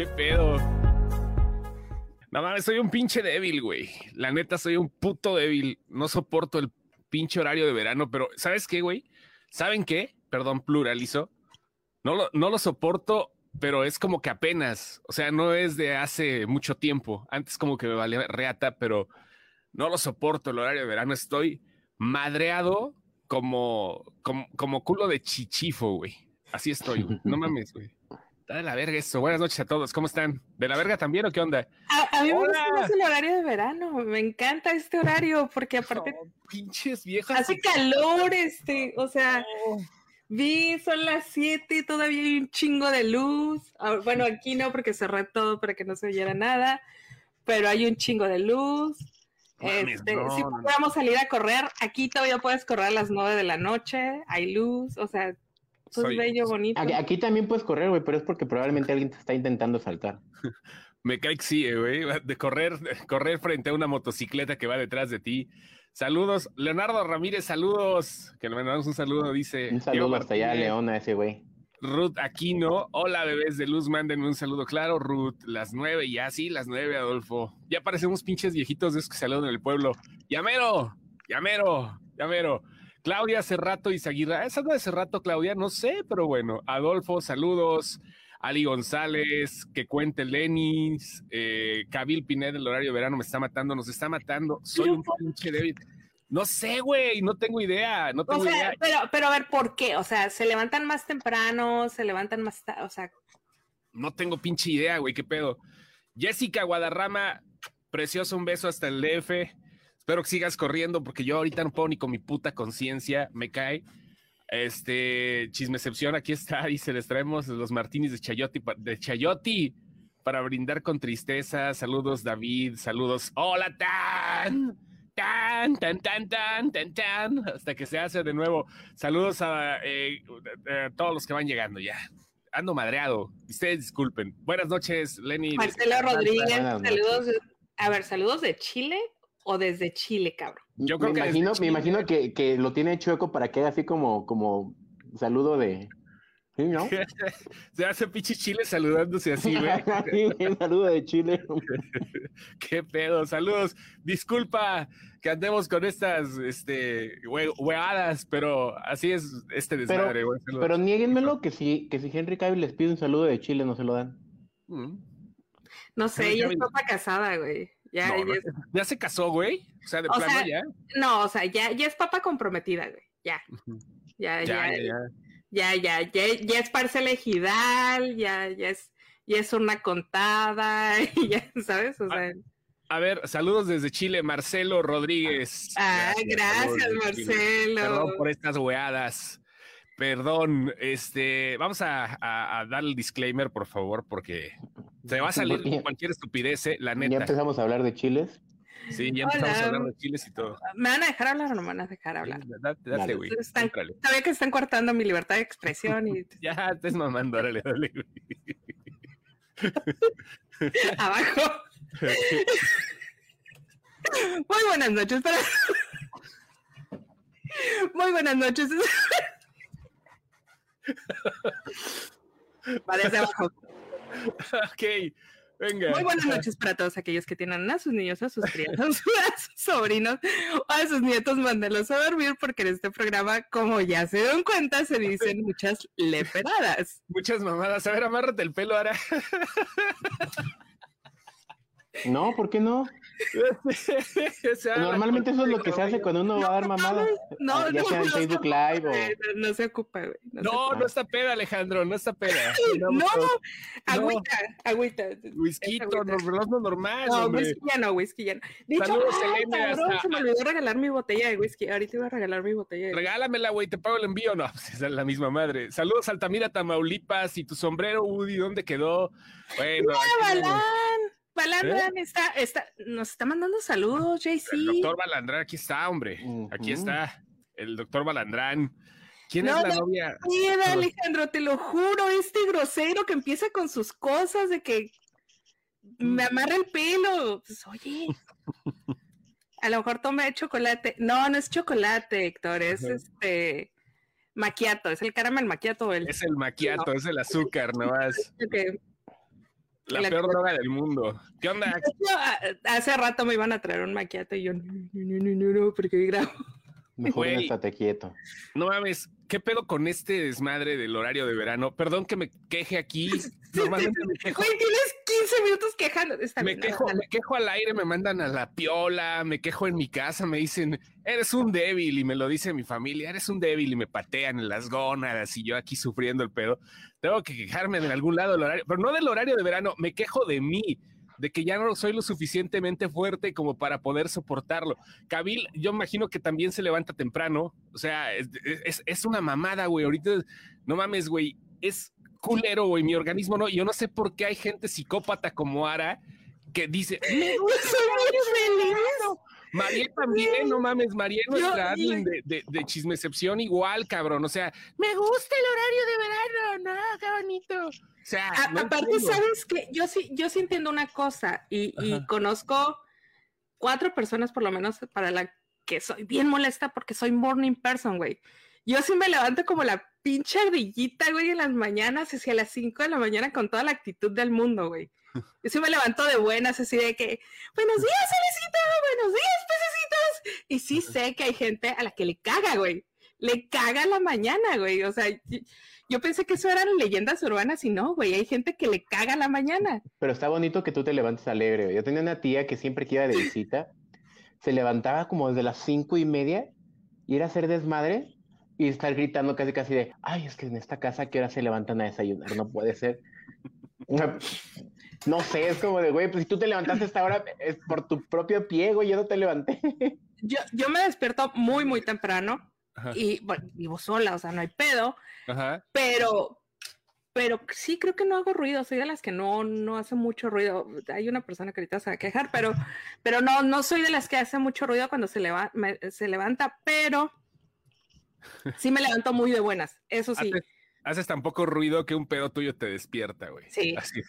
¿Qué pedo? No mames, soy un pinche débil, güey. La neta, soy un puto débil. No soporto el pinche horario de verano, pero ¿sabes qué, güey? ¿Saben qué? Perdón, pluralizo. No lo, no lo soporto, pero es como que apenas. O sea, no es de hace mucho tiempo. Antes como que me valía reata, pero no lo soporto el horario de verano. Estoy madreado como, como, como culo de chichifo, güey. Así estoy, güey. No mames, güey. Está de la verga eso. Buenas noches a todos. ¿Cómo están? ¿De la verga también o qué onda? A, a mí me gusta más el horario de verano. Me encanta este horario porque aparte pinches viejas. hace calor, este, o sea, vi, son las 7 y todavía hay un chingo de luz. Ah, Bueno, aquí no porque cerré todo para que no se oyera nada, pero hay un chingo de luz. Este, no, si no, no. podemos salir a correr, aquí todavía puedes correr a las 9 de la noche, hay luz, o sea, todo Soy- es bello, bonito. Aquí, aquí también puedes correr, güey, pero es porque probablemente alguien te está intentando saltar. Me cae que sí, eh, güey. De correr, correr frente a una motocicleta que va detrás de ti. Saludos, Leonardo Ramírez, saludos. Que le mandamos un saludo, dice. Un Diego saludo hasta allá. Leona, ese güey. Ruth Aquino. Hola, bebés de luz, mándenme un saludo. Claro, Ruth, las nueve, ya sí, las nueve, Adolfo. Ya parecemos pinches viejitos de esos que saludan en el pueblo. Llamero, llamero, llamero. Claudia Cerrato y Zaguirra. ¿Esa no es Cerrato, Claudia? No sé, pero bueno. Adolfo, saludos. Ali González, que cuente Lenis, eh, Cabil Pineda, el horario de verano me está matando, nos está matando. Soy un pinche débil. No sé, güey, no tengo idea, no O tengo sea, idea. pero, pero a ver, ¿por qué? O sea, se levantan más temprano, se levantan más, ta- o sea, No tengo pinche idea, güey, qué pedo. Jessica Guadarrama, precioso, un beso hasta el DF. Espero que sigas corriendo porque yo ahorita no puedo ni con mi puta conciencia, me cae. Este, chismecepción, aquí está, dice, les traemos los martinis de Chayote, pa- de Chayote para brindar con tristeza. Saludos, David, saludos. Hola, tan, tan, tan, tan, tan, tan, tan, hasta que se hace de nuevo. Saludos a eh, eh, todos los que van llegando ya. Ando madreado. Ustedes disculpen. Buenas noches, Lenny. Marcelo Rodríguez, saludos. A ver, saludos de Chile o desde Chile, cabrón. Yo creo me que imagino, me imagino que, que lo tiene chueco para que haga así como, como saludo de. ¿Sí, no? Se hace pinche chile saludándose así, güey. Saludo de Chile. Qué pedo. Saludos. Disculpa que andemos con estas este, hueadas, pero así es este desmadre, güey. Saludos. Pero niéguenmelo que si, que si Henry Cavill les pide un saludo de Chile, no se lo dan. Mm. No sé, Pero ella ya es me- papá casada, güey. Ya, No, es- ya se casó, güey. O sea, de O plano sea, ya. no, o sea, ya, ya es papá comprometida, güey. Ya, ya, Ya, ya, ya, ya. ya, ya, ya, ya es parcela ejidal, ya, ya es, ya es una contada, ya, ¿sabes? O sea, A ver, saludos desde Chile, Marcelo Rodríguez. ah, gracias. Marcelo. Perdón por estas weadas. Perdón, este, vamos a, a- a dar el disclaimer, por favor, porque se va a salir cualquier estupidez, eh, la Ya neta. empezamos a hablar de chiles. Sí, ya empezamos Hola. a hablar de chiles y todo. ¿Me van a dejar hablar o no me van a dejar hablar? Date, date, Dale. güey. Están-. Sabía que están cortando mi libertad de expresión y Ya, estés mamando, órale, dale, güey. abajo. Muy buenas noches para. Muy buenas noches. Vale, hacia abajo. ok, venga. Muy buenas noches para todos aquellos que tienen a sus niños, a sus criados, a sus sobrinos o a sus nietos, mándelos a dormir porque en este programa, como ya se dieron cuenta, se dicen muchas leperadas. Muchas mamadas. A ver, amárrate el pelo ahora. No, ¿por qué no? O sea, Normalmente eso es lo que se hace cuando uno va a dar mamadas. No, ya no, sea en no, Facebook no, Live o. eh, No, no se ocupa, güey. No, No, está peda, Alejandro, no está peda. No, agüita, agüita. Whisky, no normal, No, hombre. whisky ya no, whisky ya no. De hecho, hasta- se me olvidó regalar mi botella de whisky. Ahorita iba a regalar mi botella de. Regálamela, güey, te pago el envío. No, pues es la misma madre. Saludos, Altamira, Tamaulipas. ¿Y tu sombrero, Woody, dónde quedó? Bueno, ¡Ah, aquí-! Balán, ¿Eh? Está, está, nos está mandando saludos, JC. el doctor Balandrán, aquí está, hombre. Aquí Ujú. está, el doctor Balandrán. ¿Quién No, es la no. novia? Mira, Alejandro, te lo juro, este grosero que empieza con sus cosas de que me amarra el pelo. Pues, oye, a lo mejor tomé chocolate. No, no es chocolate, Héctor, es Ajá. este maquiato, es el caramel maquiato. El, Es el maquiato, es el azúcar, nomás. que- La, La peor que- droga del mundo. ¿Qué onda? Hace rato me iban a traer un maquillaje y yo, no, no, no, no, no, porque grabo. Mejor no Güey. estate quieto. No mames, ¿qué pedo con este desmadre del horario de verano? Perdón que me queje aquí. Normalmente me quejo. Güey, tienes 15 minutos quejando. Está Me bien, quejo, me quejo al aire, me mandan a la piola, me quejo en mi casa, me dicen, eres un débil, y me lo dice mi familia, eres un débil, y me patean en las gónadas, y yo aquí sufriendo el pedo. Tengo que quejarme en algún lado del horario, pero no del horario de verano, me quejo de mí, de que ya no soy lo suficientemente fuerte como para poder soportarlo. Kabil, yo imagino que también se levanta temprano, o sea, es, es- es una mamada, güey, ahorita, no mames, güey, es culero, güey, mi organismo no, yo no sé por qué hay gente psicópata como Ara que dice, me gusta feliz. Mariel también, no mames, Mariel Yo- nuestra admin de, de, de chismecepción igual, cabrón. O sea, me gusta el horario de verano, no, qué bonito. O sea, A- no aparte, entiendo. ¿sabes que Yo sí, yo sí entiendo una cosa y, conozco cuatro personas por lo menos para la que soy bien molesta porque soy morning person, güey. Yo sí me levanto como la pinche ardillita, güey, en las mañanas, así a las 5 de la mañana con toda la actitud del mundo, güey. Yo sí me levanto de buenas, así de que, buenos días, Cerecita, buenos días, pececitos. Y sí sé que hay gente a la que le caga, güey. Le caga la mañana, güey. O sea, yo pensé que eso eran leyendas urbanas y no, güey. Hay gente que le caga la mañana. Pero está bonito que tú te levantes alegre. güey. Yo tenía una tía que siempre que iba de visita, se levantaba como desde las cinco y media y ir a hacer desmadre y estar gritando casi casi de, ay, es que en esta casa, ¿a ¿qué hora se levantan a desayunar? No puede ser. No, sé, es como de, güey, pues si tú te levantaste a esta hora es por tu propio pie, güey, yo no te levanté. Yo, yo me despierto muy, muy temprano Ajá, y bueno, vivo sola, o sea, no hay pedo, ajá. pero, pero sí creo que no hago ruido. Soy de las que no, no hace mucho ruido. Hay una persona que ahorita se va a quejar, pero, pero no, no soy de las que hace mucho ruido cuando se, leva- me- se levanta, pero sí me levanto muy de buenas. Eso sí. Haces, haces tan poco ruido que un pedo tuyo te despierta, güey. Sí. Así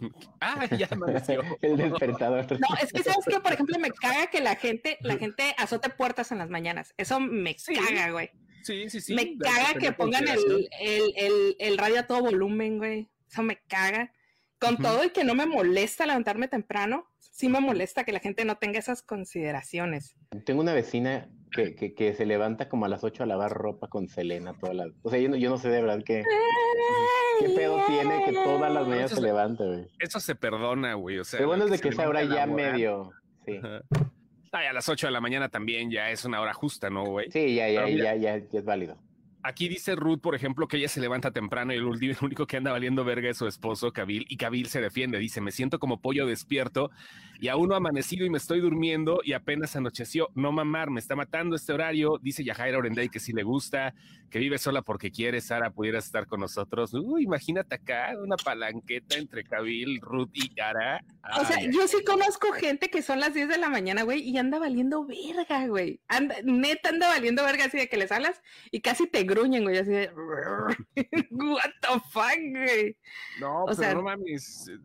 Ah, ya amaneció. El despertador. No, es que sabes que, por ejemplo, me caga que la gente, la gente azote puertas en las mañanas. Eso me Sí. caga, güey. Sí, sí, sí. me caga que pongan el, el, el, el radio a todo volumen, güey. Eso me caga. Con todo y que no me molesta levantarme temprano, sí me molesta que la gente no tenga esas consideraciones. Tengo una vecina que, que, que se levanta como a las 8 a lavar ropa con Selena toda la... O sea, yo no, yo no sé de verdad qué, qué pedo tiene que todas las mañanas se levanta, güey. Eso se perdona, güey. O sea, Pero bueno es de que esa hora ya medio... Sí. Ay, a las 8 de la mañana también ya es una hora justa, ¿no, güey? sí ya, ya, ya, ya, ya es válido. Aquí dice Ruth, por ejemplo, que ella se levanta temprano y el único que anda valiendo verga es su esposo, Kabil, y Kabil se defiende. Dice, me siento como pollo despierto y aún no ha amanecido y me estoy durmiendo y apenas anocheció. No mamar, me está matando este horario. Dice Yajaira Orenday que si le gusta, que vive sola porque quiere, Sara, pudieras estar con nosotros. Uy, imagínate acá una palanqueta entre Kabil, Ruth y Yara. O sea, yo sí conozco gente que son las 10 de la mañana, güey, y anda valiendo verga, güey. Anda, neta anda valiendo verga así de que les hablas y casi te gruñen, güey, así de... What the fuck, güey. No, O pero sea- no mames. eh,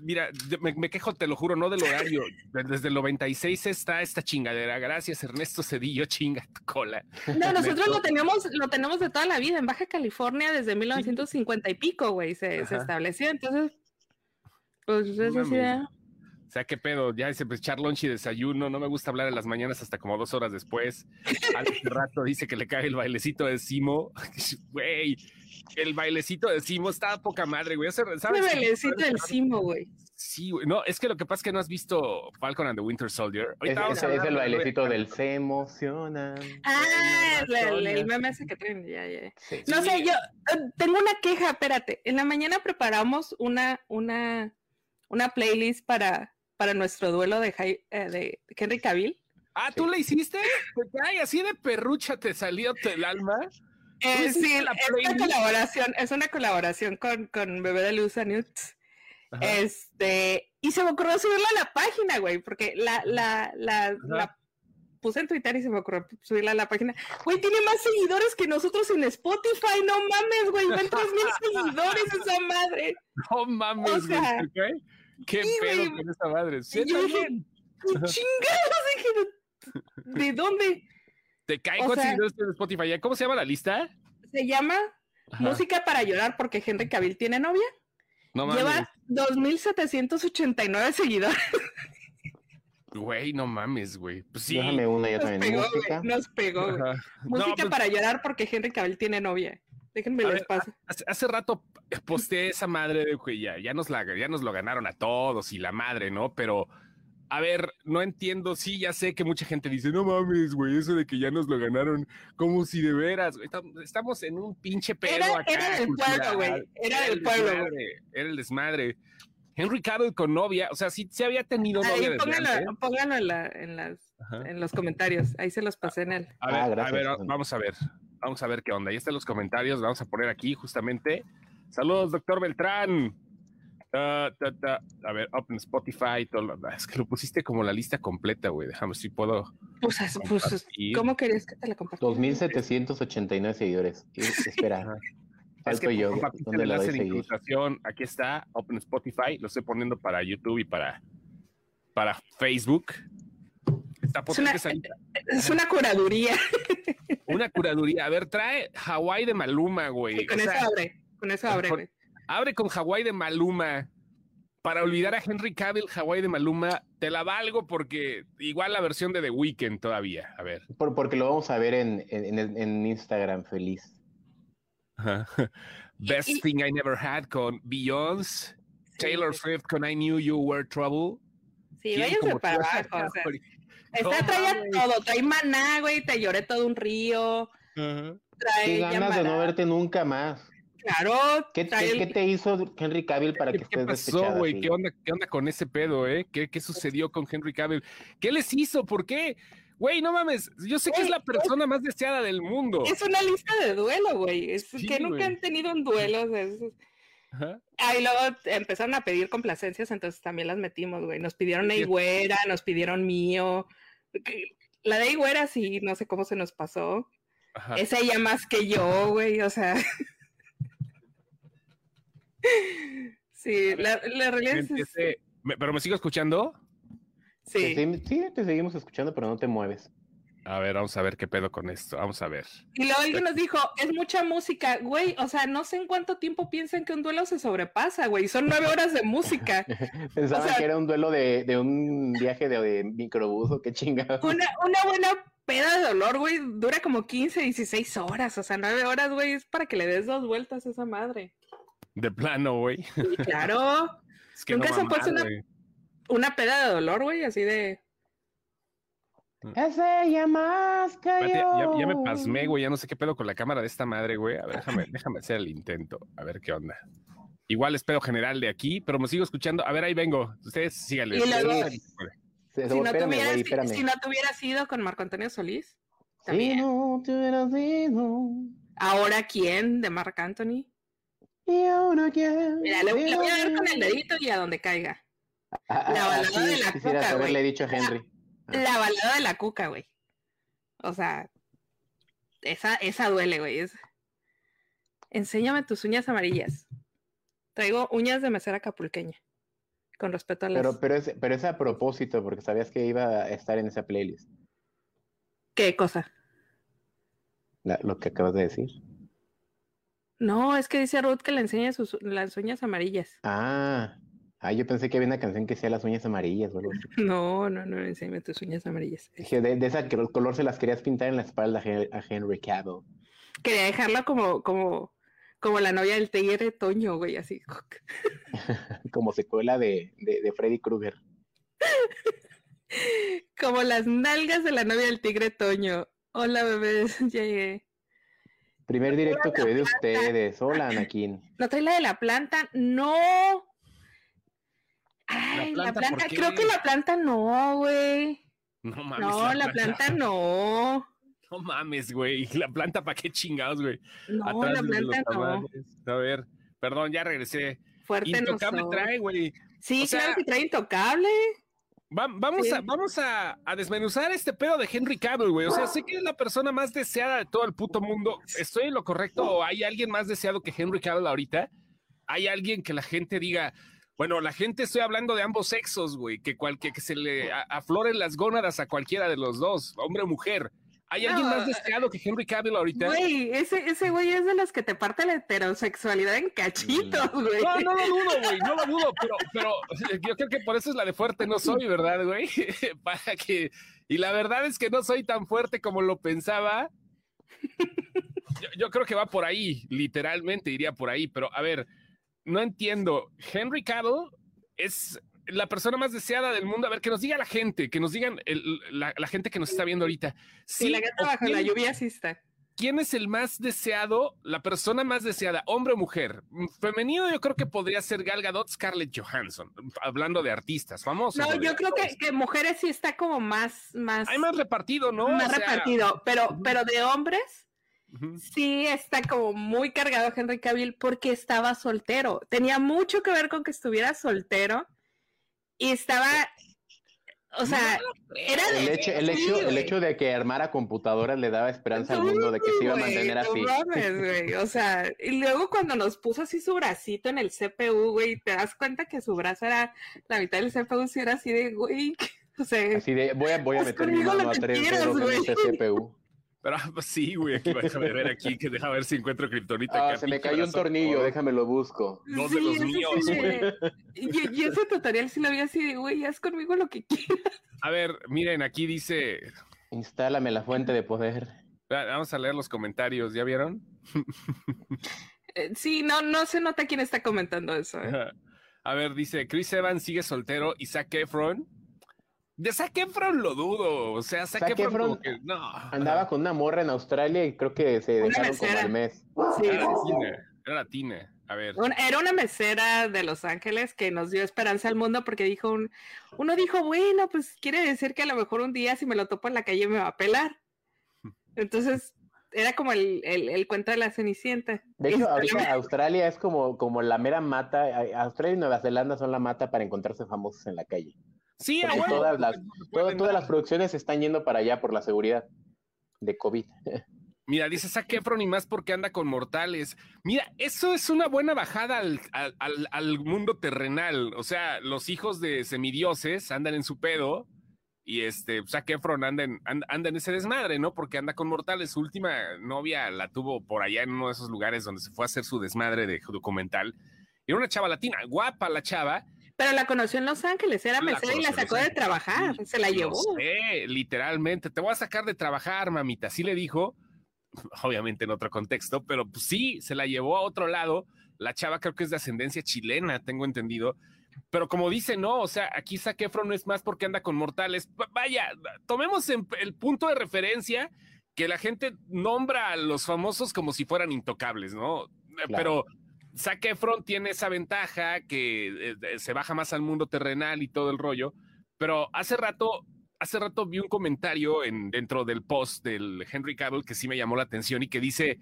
Mira, me, me quejo, te lo juro, no del horario. De- Desde el 96 está esta chingadera. Gracias, Ernesto Cedillo, chinga tu cola. No, nosotros lo tenemos, lo tenemos de toda la vida. En Baja California desde 1950 y pico, güey, se, estableció. Entonces, pues es así de-. O sea, qué pedo, ya dice, pues echar lunch y desayuno, no me gusta hablar en las mañanas hasta como dos horas después. Al rato dice que le cae el bailecito de Simo. Güey, el bailecito de Simo está poca madre, güey. ¿sabes? bailecito del cimo, güey. Sí, güey. No, es que lo que pasa es que no has visto Falcon and the Winter Soldier. Es, Ahorita vamos es- a es hablar el de- bailecito del se emocionan. Ah, el, el- el meme ese que traen, ya, ya. Sí. No Sí. sé, yo eh, tengo una queja, espérate. En la mañana preparamos una, una, una playlist para, para nuestro duelo de, Jai- eh, de Henry Cavill. Ah, ¿tú le hiciste? Te cae así de perrucha, te salió el alma. Eh, sí, la es una colaboración, es una colaboración con, con Bebé de Luz Nuts. Ajá. Este, y se me ocurrió subirla a la página, güey, porque la, la, la, la puse en Twitter y se me ocurrió subirla a la página. Güey, tiene más seguidores que nosotros en Spotify, no mames, güey, ven tres mil seguidores esa madre. No mames, O güey. sea, ¿te cae? ¿Qué sí, pedo con esa madre? Sí, yo está dije, bien. ¿Qué chingados? Dije, ¿de dónde? ¿Te cae o cuántos sea- seguidores tiene Spotify? ¿Cómo se llama la lista? Se llama Ajá. Música para llorar porque Henry Cavill tiene novia. No mames. Lleva 2.789 seguidores. Güey, no mames, güey. Pues sí. Déjame una yo Nos también. pegó, Música. güey. Nos pegó, güey. Música No, pues, para llorar porque Henry Cavill tiene novia. Déjenme les paso. Hace, hace rato posteé esa madre de que ya, ya, nos la, ya nos lo ganaron a todos y la madre, ¿no? Pero, a ver, no entiendo. Sí, ya sé que mucha gente dice, no mames, güey, eso de que ya nos lo ganaron, como si de veras. güey, tam- Estamos en un pinche pedo Era- acá. era del pueblo, güey, era del pueblo, güey. desmadre, Era el desmadre. Henry Cavill con novia, o sea, sí, sí había tenido novia Ahí desde pónganlo, antes. pónganlo en, la- en las- Ajá. en los comentarios. Ahí se los pasé en el. A ver, Ah, a gracias, ver, vamos a ver. Vamos a ver qué onda. Ahí están los comentarios. Vamos a poner aquí justamente. Saludos, doctor Beltrán. Ta, ta, ta. A ver, Open Spotify. Todo lo- es que lo pusiste como la lista completa, güey. Déjame si puedo. Pues, es- pues, es- compartir. ¿cómo querías que te la compartiera? 2.789 seguidores. Y- espera, es que yo. ¿Dónde le doy incrustación. Aquí está, Open Spotify. Lo estoy poniendo para YouTube y para, para Facebook. Está Es una, es curaduría. Una curaduría. A ver, trae Hawái de Maluma, güey. Con O eso sea, abre. Con eso abre, con-. Abre con Hawái de Maluma. Para olvidar a Henry Cavill, Hawái de Maluma, te la valgo porque igual la versión de The Weeknd todavía. A ver. Por- porque lo vamos a ver en, en, en- Instagram feliz. Best y- Thing I Never Had con Beyoncé, Taylor Sí, Swift con I Knew You Were Trouble. Sí, ¿Quién váyanse para abajo. O sea, Trae mames. todo. Trae maná, güey. Te lloré todo un río. Trae Qué ganas de no verte nunca más. Claro. ¿Qué, trae qué- te hizo Henry Cavill para que ¿Qué, estés qué pasó, güey? ¿Qué onda, ¿Qué onda con ese pedo, eh? ¿Qué, qué sucedió con Henry Cavill? ¿Qué les hizo? ¿Por qué? Güey, no mames, yo sé que es la persona más deseada del mundo. Es una lista de duelo, güey. Es Sí, que nunca han tenido un duelo. o sea, es- Ajá. Ah, y luego empezaron a pedir complacencias, entonces también las metimos, güey. Nos pidieron Sí. Güera, nos pidieron mío. La de Güera sí, no sé cómo se nos pasó. Ajá. Es ella más que yo, güey, o sea. sí, la, la realidad Me es. me- ¿Pero me sigo escuchando? Sí. Sí, sí, te seguimos escuchando, pero no te mueves. A ver, vamos a ver qué pedo con esto. Vamos a ver. Y luego alguien nos dijo, es mucha música, güey, o sea, no sé en cuánto tiempo piensan que un duelo se sobrepasa, güey, son nueve horas de música. Pensaban O sea- que era un duelo de, de un viaje de, de microbús o qué chingado. Una, una buena peda de dolor, güey, dura como 15, 16 horas, o sea, nueve horas, güey, es para que le des dos vueltas a esa madre. De plano, güey. Claro, Es que Nunca no se han puesto una- una peda de dolor, güey, así de... Es ella más que yo. ya me pasmé, güey. Ya no sé qué pedo con la cámara de esta madre, güey. A ver, déjame, déjame hacer el intento. A ver qué onda. Igual es pedo general de aquí, pero me sigo escuchando. A ver, ahí vengo. Ustedes síganle. Sí, Si no, tuvieras, si no hubieras ido con Marco Antonio Solís, Si no te hubieras ido, ahora quién de Marc Anthony. y ahora quién. Mira, le, le voy a dar con el dedito y a donde caiga. Ah, la ah, balada así de la quisieras coca, haberle dicho a Henry. La balada de la cuca, güey. O sea, esa, esa duele, güey. Es... Enséñame tus uñas amarillas. Traigo uñas de mesera capulqueña. Con respeto a las... Pero, pero, es, pero es a propósito, porque sabías que iba a estar en esa playlist. ¿Qué cosa? la- lo que acabas de decir. No, es que dice Ruth que le enseñe sus, las uñas amarillas. Ah, ah, yo pensé que había una canción que sea las uñas amarillas o algo así. No, no, no, enséñame tus uñas amarillas. Dije, de, de ese color se las querías pintar en la espalda a Henry Cavill. Quería dejarla como, como, como la novia del tigre Toño, güey, así. Como secuela de, de, de Freddy Krueger. Como las nalgas de la novia del tigre Toño. Hola, bebés, ya llegué. Primer directo que ve de ustedes. Hola, Anakin. ¿No trae la de la planta? No. Ay, la planta, creo que la planta no, güey. No mames. No, la planta no. No mames, güey. La planta, ¿para qué chingados, güey? No, Atrás la planta no. A ver, perdón, ya regresé. Fuerte no Intocable soy. trae, güey. Sí, o sea- claro que trae intocable. Va- vamos Sí. a, vamos a, a desmenuzar este pedo de Henry Cavill, güey. O sea, sé que es la persona más deseada de todo el puto mundo. ¿Estoy en lo correcto o hay alguien más deseado que Henry Cavill ahorita? ¿Hay alguien que la gente diga, bueno, la gente estoy hablando de ambos sexos, güey, que, cualquier que se le afloren las gónadas a cualquiera de los dos, hombre o mujer? ¿Hay alguien más deseado que Henry Cavill ahorita? Güey, ese, ese güey es de los que te parte la heterosexualidad en cachitos, güey. No, no lo dudo, güey, no lo dudo, pero, pero yo creo que por eso es la de fuerte no soy, ¿verdad, güey? Para que, y la verdad es que no soy tan fuerte como lo pensaba. Yo, yo creo que va por ahí, literalmente iría por ahí, pero a ver, no entiendo. Henry Cavill es la persona más deseada del mundo. A ver, que nos diga la gente, que nos digan el- la, la gente que nos está viendo ahorita. Sí, Sí, la gata bajo la lluvia sí está. ¿Quién es el más deseado, la persona más deseada, hombre o mujer? Mm, Femenino yo creo que podría ser Gal Gadot, Scarlett Johansson, hablando de artistas famosos. No, yo creo que, mujeres sí está como más, más, Hay más repartido, ¿no? más O sea, repartido, pero, pero de hombres sí está como muy cargado Henry Cavill porque estaba soltero. Tenía mucho que ver con que estuviera soltero y estaba, o sea, era de... El hecho, el, sí, hecho, el hecho de que armara computadoras le daba esperanza al mundo de que se iba a mantener no así. mames, güey, O sea, y luego cuando nos puso así su bracito en el CPU, güey, te das cuenta que su brazo era la mitad del CPU, si era así de, güey, o sea, Así de, voy a, voy a Haz meter mi mano a tres quieras, dedos en güey. este CPU. Pero ah, pues sí, güey, aquí déjame ver aquí, que deja ver si encuentro kriptonita. Ah, se me cayó un tornillo, déjame lo busco. Dos de los míos, sí me- Y, y ese tutorial sí lo vi así de, güey, haz conmigo lo que quieras. A ver, miren, aquí dice, Instálame la fuente de poder. ah, vamos a leer los comentarios, ¿ya vieron? Eh, Sí, no, no se nota quién está comentando eso. ¿eh? A ver, dice, Chris Evans sigue soltero y Zac Efron. De Zac Efron lo dudo, o sea, Zac, Zac Efron, Efron como que, no. Andaba con una morra en Australia y creo que se Una dejaron como mesera. al mes. Sí, Era latina, era latina. A ver, Una- era una mesera de Los Ángeles que nos dio esperanza al mundo porque dijo un, uno dijo, bueno, pues quiere decir que a lo mejor un día si me lo topo en la calle me va a pelar. Entonces, era como el, el, el cuento de la Cenicienta. De hecho, se ahorita Australia es como, como la mera mata. a- Australia y Nueva Zelanda son la mata para encontrarse famosos en la calle. Sí, a porque huevo, todas las- pues, Todas, las producciones están yendo para allá por la seguridad de COVID. Mira, dice Zac Efron y más porque anda con mortales. Mira, eso es una buena bajada al, al- al- mundo terrenal. O sea, los hijos de semidioses andan en su pedo y este Zac Efron anda en, and- anda en ese desmadre, ¿no? Porque anda con mortales. Su última novia la tuvo por allá en uno de esos lugares donde se fue a hacer su desmadre de documental. Era una chava latina, guapa la chava, Pero la conoció en Los Ángeles, era mesera y la sacó de trabajar, Sí, se la llevó. sé, literalmente. Te voy a sacar de trabajar, mamita. Así le dijo, obviamente en otro contexto, pero pues sí, se la llevó a otro lado. La chava creo que es de ascendencia chilena, tengo entendido. Pero como dice, no, o sea, aquí Zac Efron no es más porque anda con mortales. Va- Vaya, tomemos el punto de referencia que la gente nombra a los famosos como si fueran intocables, ¿no? Pero Zac Efron tiene esa ventaja que eh, se baja más al mundo terrenal y todo el rollo. Pero hace rato, hace rato vi un comentario en, dentro del post del Henry Cavill que sí me llamó la atención y que dice,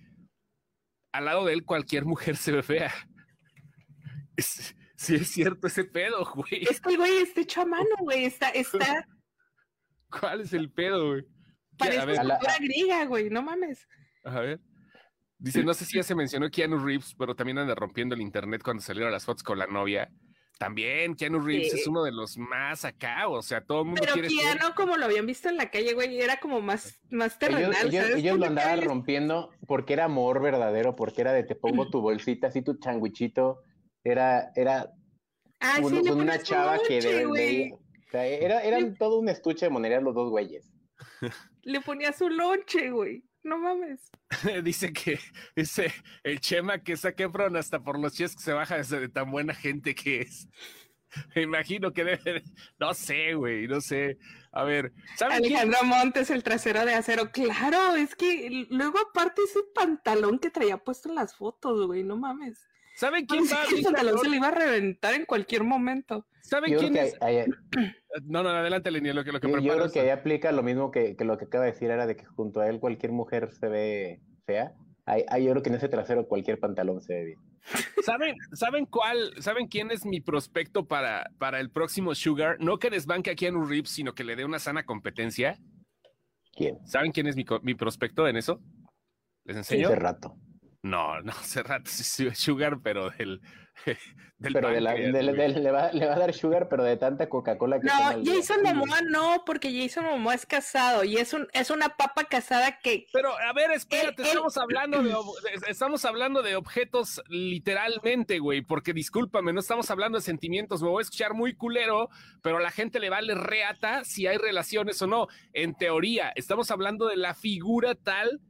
al lado de él cualquier mujer se ve fea. Es- sí es cierto ese pedo, güey. Es que el güey está hecho a mano, güey, está, está, ¿Cuál es el pedo, güey? parece cultura griega, güey, no mames. a ver. Dice, no sé si ya se mencionó Keanu Reeves, pero también anda rompiendo el internet cuando salieron las fotos con la novia. También Keanu Reeves Sí. es uno de los más acá, o sea, todo el mundo Pero quiere ser- Keanu, como lo habían visto en la calle, güey, era como más, más terrenal, ellos- ¿sabes? ellos lo andaban rompiendo porque era amor verdadero, porque era de te pongo tu bolsita, así tu changuichito. Era, era Ah, un- sí, una chava que de, de- o sea, era, eran todo un estuche de monerías los dos güeyes. Le ponía su lonche, güey. No mames. dice que dice el Chema que saque Efron hasta por los chies que se baja desde de tan buena gente que es. Me imagino que debe, no sé, güey, no sé. A ver, ¿saben quién? Alejandro Montes, el trasero de acero. Claro, es que luego aparte ese pantalón que traía puesto en las fotos, güey, no mames. ¿Saben quién va? a que el abrir pantalón se calor? le iba a reventar en cualquier momento. ¿Saben Yo quién que es? No, no, adelante, Lenia, lo que lo que yo- creo que ahí aplica lo mismo que, que lo que acaba de decir, era de que junto a él cualquier mujer se ve fea. Ahí, ahí yo creo que en ese trasero cualquier pantalón se ve bien. ¿Saben, ¿Saben cuál? ¿Saben quién es mi prospecto para, para el próximo Sugar? No que desbanque a Keanu Reeves, sino que le dé una sana competencia. ¿Quién? ¿Saben quién es mi, mi prospecto en eso? ¿Les Sí, enseño? hace rato. No, no, Serrat sí, Sugar, pero del. del Pero de la- de- de- le, va, le va a dar sugar, pero de tanta Coca-Cola que No. Jason Momoa no, porque Jason Momoa es casado y es un es una papa casada que Pero, a ver, espérate, Él- él- estamos hablando de- estamos hablando de objetos literalmente, güey, porque discúlpame, no estamos hablando de sentimientos, me voy a escuchar muy culero, pero a la gente le vale reata si hay relaciones o no. En teoría, estamos hablando de la figura tal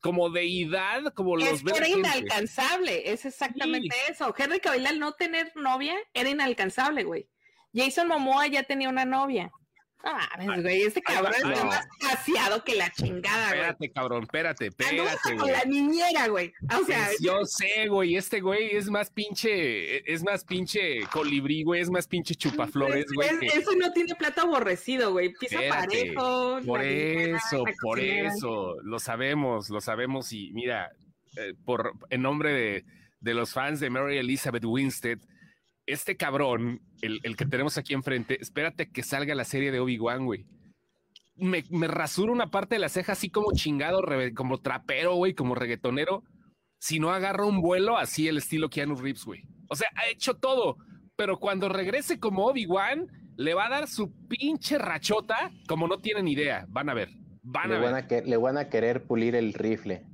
como deidad, como los es ve que era inalcanzable, es exactamente eso. Henry Cavill al no tener novia era inalcanzable, güey. Jason Momoa ya tenía una novia. Ah, ves, güey, este cabrón está va. más paseado que la chingada, güey. Espérate, cabrón, espérate, espérate, güey. la niñera, güey. O sea, yo sé, güey, este güey es más pinche, es más pinche colibrí, güey, es más pinche chupaflores, es- güey. es- que- eso no tiene plato aborrecido, güey. Pisa Espérate, parejo. Por niñera, eso, por eso, lo sabemos, lo sabemos y mira, eh, por en nombre de, de los fans de Mary Elizabeth Winstead, este cabrón, el, el que tenemos aquí enfrente, espérate que salga la serie de Obi-Wan, güey. Me, me rasuro una parte de la ceja así como chingado, como trapero, güey, como reggaetonero. Si no agarra un vuelo así el estilo Keanu Reeves, güey. O sea, ha hecho todo, pero cuando regrese como Obi-Wan, le va a dar su pinche rachota como no tienen idea. Van a ver, van Le a van ver. a, que- le van a querer pulir el rifle,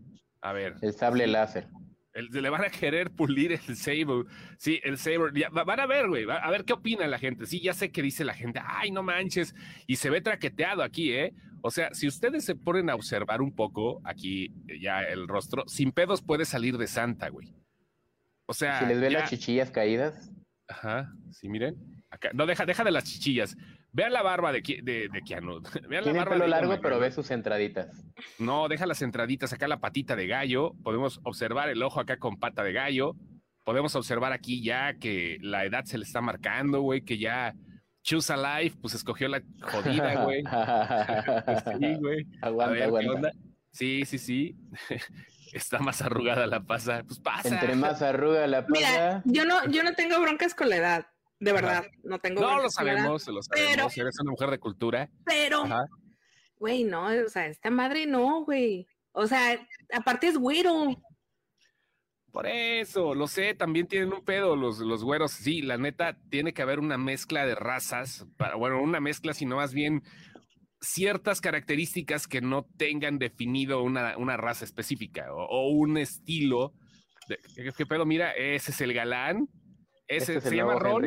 A ver, el sable láser. El- le van a querer pulir el saber. Sí, el saber. Ya, va- van a ver, güey. A ver qué opina la gente. Sí, ya sé que dice la gente. Ay, no manches. Y se ve traqueteado aquí, ¿eh? O sea, si ustedes se ponen a observar un poco aquí, eh, ya el rostro, sin pedos puede salir de Santa, güey. O sea, Si les ve ya- las chichillas caídas, Ajá, sí, miren. Acá. No, deja, deja de las chichillas. Vean la barba de, de, de Keanu. Vean la el barba pelo de largo, pero ve sus entraditas. No, deja las entraditas, acá la patita de gallo. Podemos observar el ojo acá con pata de gallo. Podemos observar aquí ya que la edad se le está marcando, güey, que ya Choose a Life, pues escogió la jodida, güey. sí, güey. Aguanta, ver, ¿qué aguanta. onda? Sí, sí, sí. está más arrugada la pasa. Pues pasa. Entre más arruga la Mira, pasa, yo no, yo no tengo broncas con la edad. De verdad, no tengo No, lo sabemos, lo sabemos. Eres una mujer de cultura. Pero, güey, no, o sea, esta madre no, güey. O sea, aparte es güero. Por eso, lo sé, también tienen un pedo los, los güeros. Sí, la neta, tiene que haber una mezcla de razas, para, bueno, una mezcla, sino más bien ciertas características que no tengan definido una, una raza específica o, o un estilo. De, ¿qué, qué pedo? Mira, ese es el galán. Ese este es el se llama Ron.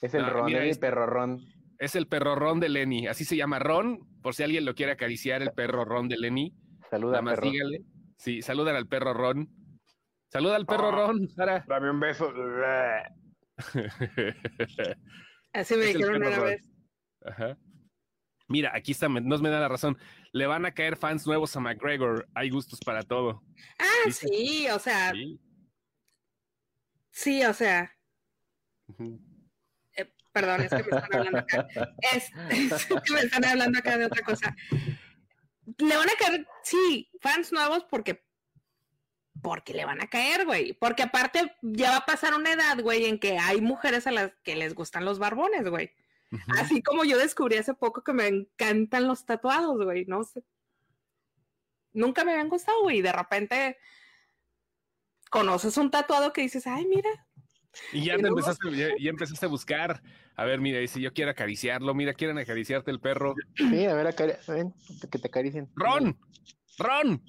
Es el No, Ron, mira es el perro Ron. Es el perro Ron de Lenny. Así se llama Ron, por si alguien lo quiere acariciar, el perro Ron de Lenny. Saluda, Nada más perro. dígale. Sí, saludan al perro Ron. Saluda al perro Ah. Ron, Sara. Dame un beso. Así me dijeron perro una Ron. vez. Ajá. Mira, aquí está, me- nos me da la razón. Le van a caer fans nuevos a McGregor. Hay gustos para todo. Ah, ¿Viste? sí, o sea, Sí. sí, o sea, Ujú. perdón, es que me están hablando acá. Es, es que me están hablando acá de otra cosa. Le van a caer, sí, fans nuevos porque porque le van a caer, güey. Porque aparte ya va a pasar una edad, güey, en que hay mujeres a las que les gustan los barbones, güey. Así como yo descubrí hace poco que me encantan los tatuados, güey, no sé. Nunca me habían gustado, güey, y de repente conoces un tatuado que dices, ay, mira, Y ya, y te luego- empezaste, ya, ya empezaste a buscar. A ver, mira, dice, yo quiero acariciarlo. Mira, quieren acariciarte el perro. Sí, a ver, acari- ven, que te acaricien. ¡Ron! ¡Ron!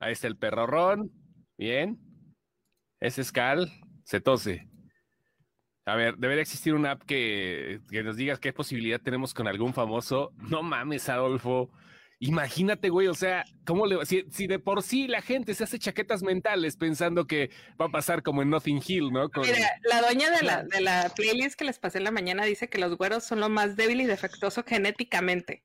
Ahí está el perro Ron. Bien. Ese es Cal. Se tose. A ver, debería existir una app que, que nos diga qué posibilidad tenemos con algún famoso. No mames, Adolfo. Imagínate, güey, o sea, ¿cómo le si, si de por sí la gente se hace chaquetas mentales pensando que va a pasar como en Nothing Hill, ¿no? Con- Mira, la dueña de la, de la playlist que les pasé en la mañana dice que los güeros son lo más débil y defectuoso genéticamente.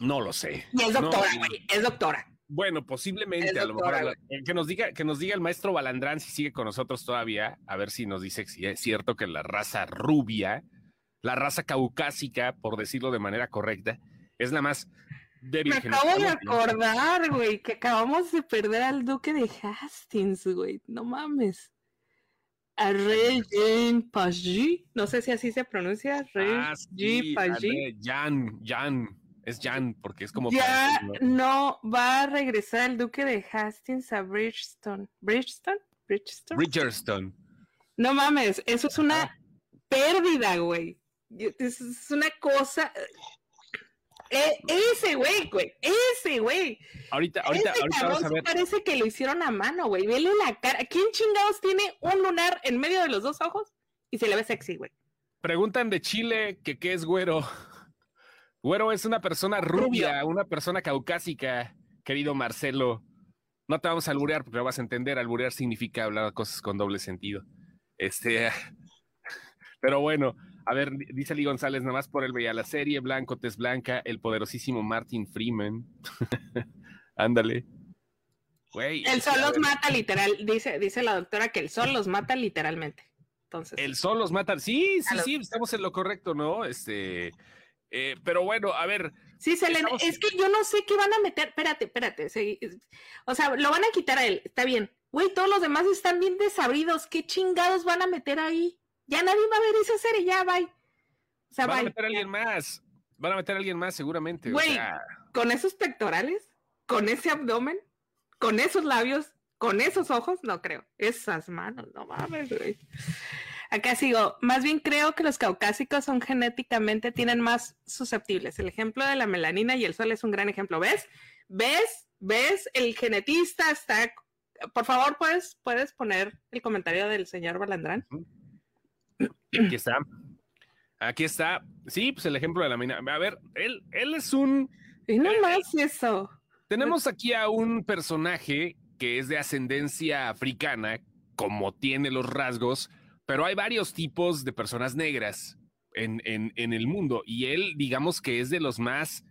No lo sé. Y es doctora, güey, es doctora. Bueno, posiblemente, a lo mejor que nos diga, que nos diga el maestro Balandrán si sigue con nosotros todavía, a ver si nos dice si es cierto que la raza rubia, la raza caucásica, por decirlo de manera correcta, es la más Me acabo de acordar, güey, que acabamos de perder al duque de Hastings, güey. No mames. A Regin Pagi. No sé si así se pronuncia. Ah, sí. André, Jan, Jan. Es Jan, porque es como. Ya ¿no? no va a regresar el duque de Hastings a Bridgestone. ¿Bridgestone? ¿Bridgestone? Bridgerton. No mames, eso es una pérdida, güey. Es una cosa. Eh, ese güey, güey, ese güey. Ahorita, ahorita, ese ahorita cabrón vamos a ver. parece que lo hicieron a mano, güey. Vele la cara. ¿Quién chingados tiene un lunar en medio de los dos ojos? Y se le ve sexy, güey. Preguntan de Chile que qué es güero. Güero es una persona rubia, una persona caucásica, querido Marcelo. No te vamos a alburear porque lo vas a entender. Alburear significa hablar cosas con doble sentido. Este, pero bueno, a ver, dice Lee González, nada más por él veía la serie, Blanco, Tez Blanca, el poderosísimo Martin Freeman. Ándale. Güey. El sol los mata literal. Dice, dice la doctora que el sol los mata literalmente. Entonces, El sol los mata. Sí, sí, sí, estamos en lo correcto, ¿no? Este, eh, pero bueno, a ver, sí, Selena, estamos- es que yo no sé qué van a meter. Espérate, espérate. sí, O sea, lo van a quitar a él. Está bien. Güey, todos los demás están bien desabridos. ¿Qué chingados van a meter ahí? Ya nadie va a ver esa serie. Ya, bye. O sea, van a meter a alguien más. Van a meter a alguien más, seguramente. o Güey. sea, Con esos pectorales, con ese abdomen, con esos labios, con esos ojos, no creo. Esas manos, no mames, güey. Acá sigo, más bien creo que los caucásicos son genéticamente, tienen más susceptibles. El ejemplo de la melanina y el sol es un gran ejemplo. ¿Ves? ¿Ves? ¿Ves? El genetista está... Por favor, ¿puedes, puedes poner el comentario del señor Balandrán? Aquí está. Aquí está. Sí, pues el ejemplo de la mina. A ver, él, él es un. Y no más eso. Tenemos aquí a un personaje que es de ascendencia africana, como tiene los rasgos, pero hay varios tipos de personas negras en, en, en el mundo y él, digamos que es de los más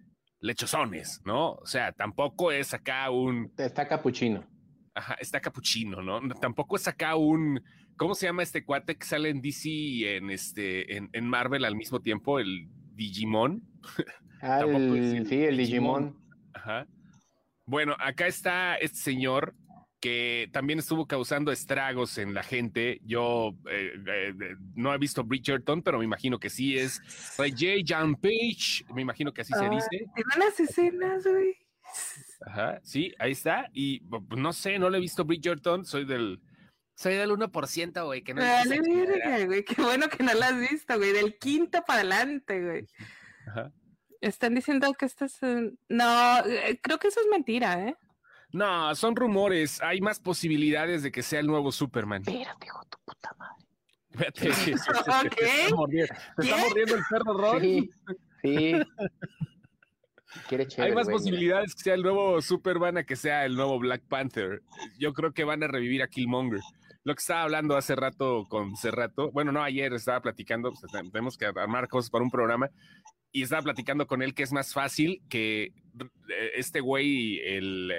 lechosones, ¿no? O sea, tampoco es acá un. Está capuchino. Ajá, está capuchino, ¿no? No, Tampoco es acá un. ¿Cómo se llama este cuate que sale en DC y en este en, en Marvel al mismo tiempo? El Digimon. Ah, el- sí, el Digimon. Digimon. Ajá. Bueno, acá está este señor que también estuvo causando estragos en la gente. Yo eh, eh, no he visto Bridgerton, pero me imagino que sí es Ray Jan Page. Me imagino que así se dice. Tiene unas escenas, güey. Ajá, sí, ahí está. Y bu- no sé, no le he visto Bridgerton. Soy del. Soy del 1%, güey, que no esa chingadera. verga, güey. Qué bueno que no la has visto, güey. Del quinto para adelante, güey. Ajá. Están diciendo que esto es un... No, eh, creo que eso es mentira, ¿eh? No, son rumores. Hay más posibilidades de que sea el nuevo Superman. Espérate, hijo de tu puta madre. Fíjate, se- se- se- se- Ok. te está mordiendo- te está ¿Qué? mordiendo el perro Ron. Sí, sí. Quiere Hay más güey, mira. posibilidades que sea el nuevo Superman a que sea el nuevo Black Panther. Yo creo que van a revivir a Killmonger. Lo que estaba hablando hace rato con Cerrato, bueno, no ayer, estaba platicando, pues, tenemos que armar cosas para un programa, y estaba platicando con él que es más fácil que eh, este güey, el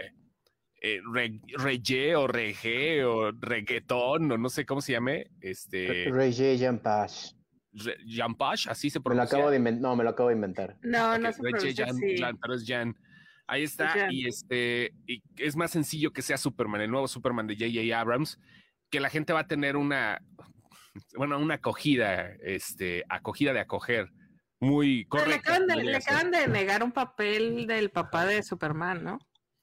eh, re- o reggae o reggaetón, o no sé cómo se llame, este, Ray J. Jampash. Jampash, así se Me lo pronuncia. acabo de inventar. No, me lo acabo de inventar. No, Ok, no se Ray J. pronuncia Jan- así. Jan, pero es Jan. Ahí está, Jan. y este, y es más sencillo que sea Superman, el nuevo Superman de J.J. Abrams, que la gente va a tener una, bueno, una acogida, este, acogida de acoger, muy Pero le, correcta. acaban de, le acaban de negar un papel del papá de Superman, ¿no?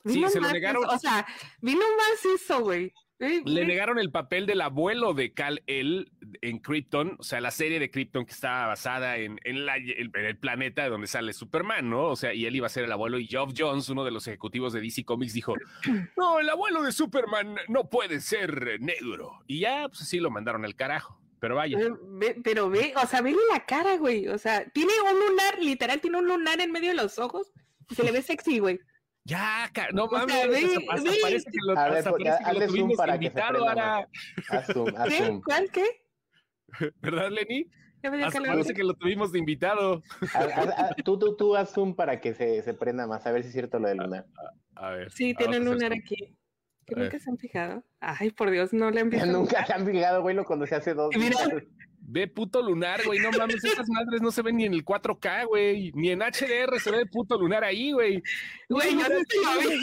Sí, Vino se lo negaron. eso, O sea, vino más eso, güey. Le negaron el papel del abuelo de Cal El en Krypton, o sea, la serie de Krypton que estaba basada en, en, la- el, en el planeta donde sale Superman, ¿no? O sea, y él iba a ser el abuelo y Geoff Jones, uno de los ejecutivos de DC Comics, dijo, no, el abuelo de Superman no puede ser negro. Y ya, pues sí, lo mandaron al carajo. Pero vaya, Eh, ve- pero ve, o sea, vele la cara, güey. O sea, tiene un lunar, literal, tiene un lunar en medio de los ojos se le ve sexy, güey. Ya, no sea, mames, ve- hasta, hasta ve- parece que lo, A ver, porque parece que lo tuvimos para invitado, ahora, Haz zoom, haz ¿Qué? zoom. ¿Cuál qué? ¿verdad, Lenny? Ya me dio Hasta parece que lo tuvimos de invitado. Haz- haz- haz- tú, tú, tú haz zoom para que se, se prenda más, a ver si es cierto lo de lunar. A ver. Sí, vamos tiene a lunar aquí. Que A ver. nunca se han fijado. Ay, por Dios, no le han visto. Nunca se han fijado, güey, lo cuando se hace dos. Mira. Ve puto lunar, güey. No mames, esas madres no se ven ni en el 4K, güey. Ni en HDR se ve puto lunar ahí, güey. Güey, lo vi.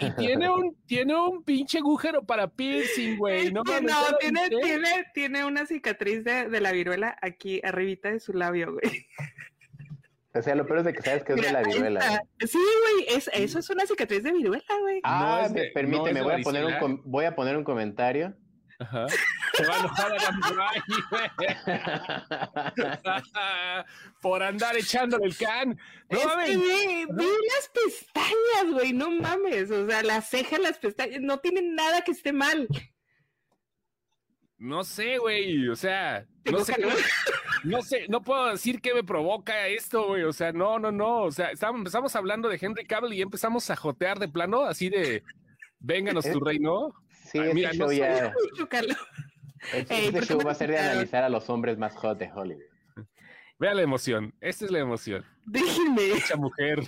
Y tiene un, tiene un pinche agujero para piercing, güey. No mames. no, ¿ya tiene, tiene, tiene una cicatriz de, de la viruela aquí arribita de su labio, güey. O sea, lo peor es de que sabes que es de la viruela. ¿eh? Sí, güey, es, eso es una cicatriz de viruela, güey. Ah, No es de- me- permíteme, no es de voy, a poner un voy a poner un comentario. Ajá. Se va a enojar Drive, güey. Por andar echándole el can. No es mames. que ve, ve las pestañas, güey, no mames. O sea, las cejas, las pestañas, no tienen nada que esté mal. No sé, güey. O sea, no sé, calor. no sé, no puedo decir qué me provoca esto, güey. O sea, no, no, no. O sea, estábamos, empezamos hablando de Henry Cavill y empezamos a jotear de plano, así de vénganos tu reino. Sí, Ay, mira, no show ya. Mucho calor. Este, Ey, este ¿por qué show va a ser de analizar a los hombres más hot de Hollywood. Vea la emoción. Esta es la emoción. Déjenme. Mucha mujer.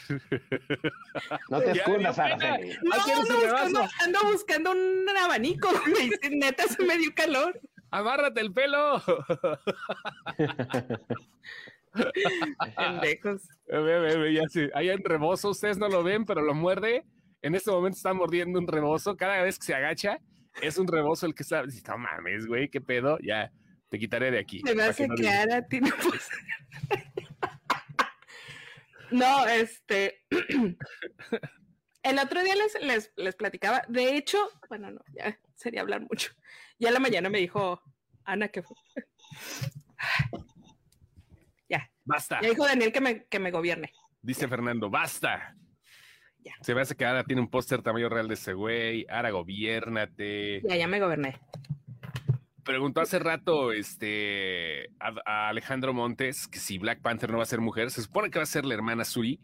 No te escondas. Araceli. No, Ay, ¿quieres ando buscando, ando buscando un abanico. Neta, se me dio calor. Amárrate el pelo. Pendejos. Ve, ve, ve, ya sé. Hay un rebozo, ustedes no lo ven, pero lo muerde. En este momento está mordiendo un rebozo. Cada vez que se agacha, es un rebozo el que está. No mames, güey, qué pedo. Ya, te quitaré de aquí. Se me para hace que no que digas. Ara tiene pues- No, este. El otro día les, les, les platicaba. De hecho, bueno, no, ya sería hablar mucho. Ya la mañana me dijo Ana que fue. Basta, Ya dijo Daniel que me, que me gobierne. dice Fernando, basta. Ya. Se me hace que Ara tiene un póster tamaño real de ese güey. Ara, gobiérnate. Ya, ya me goberné. Preguntó hace rato este, a, a Alejandro Montes que si Black Panther no va a ser mujer. Se supone que va a ser la hermana Suri,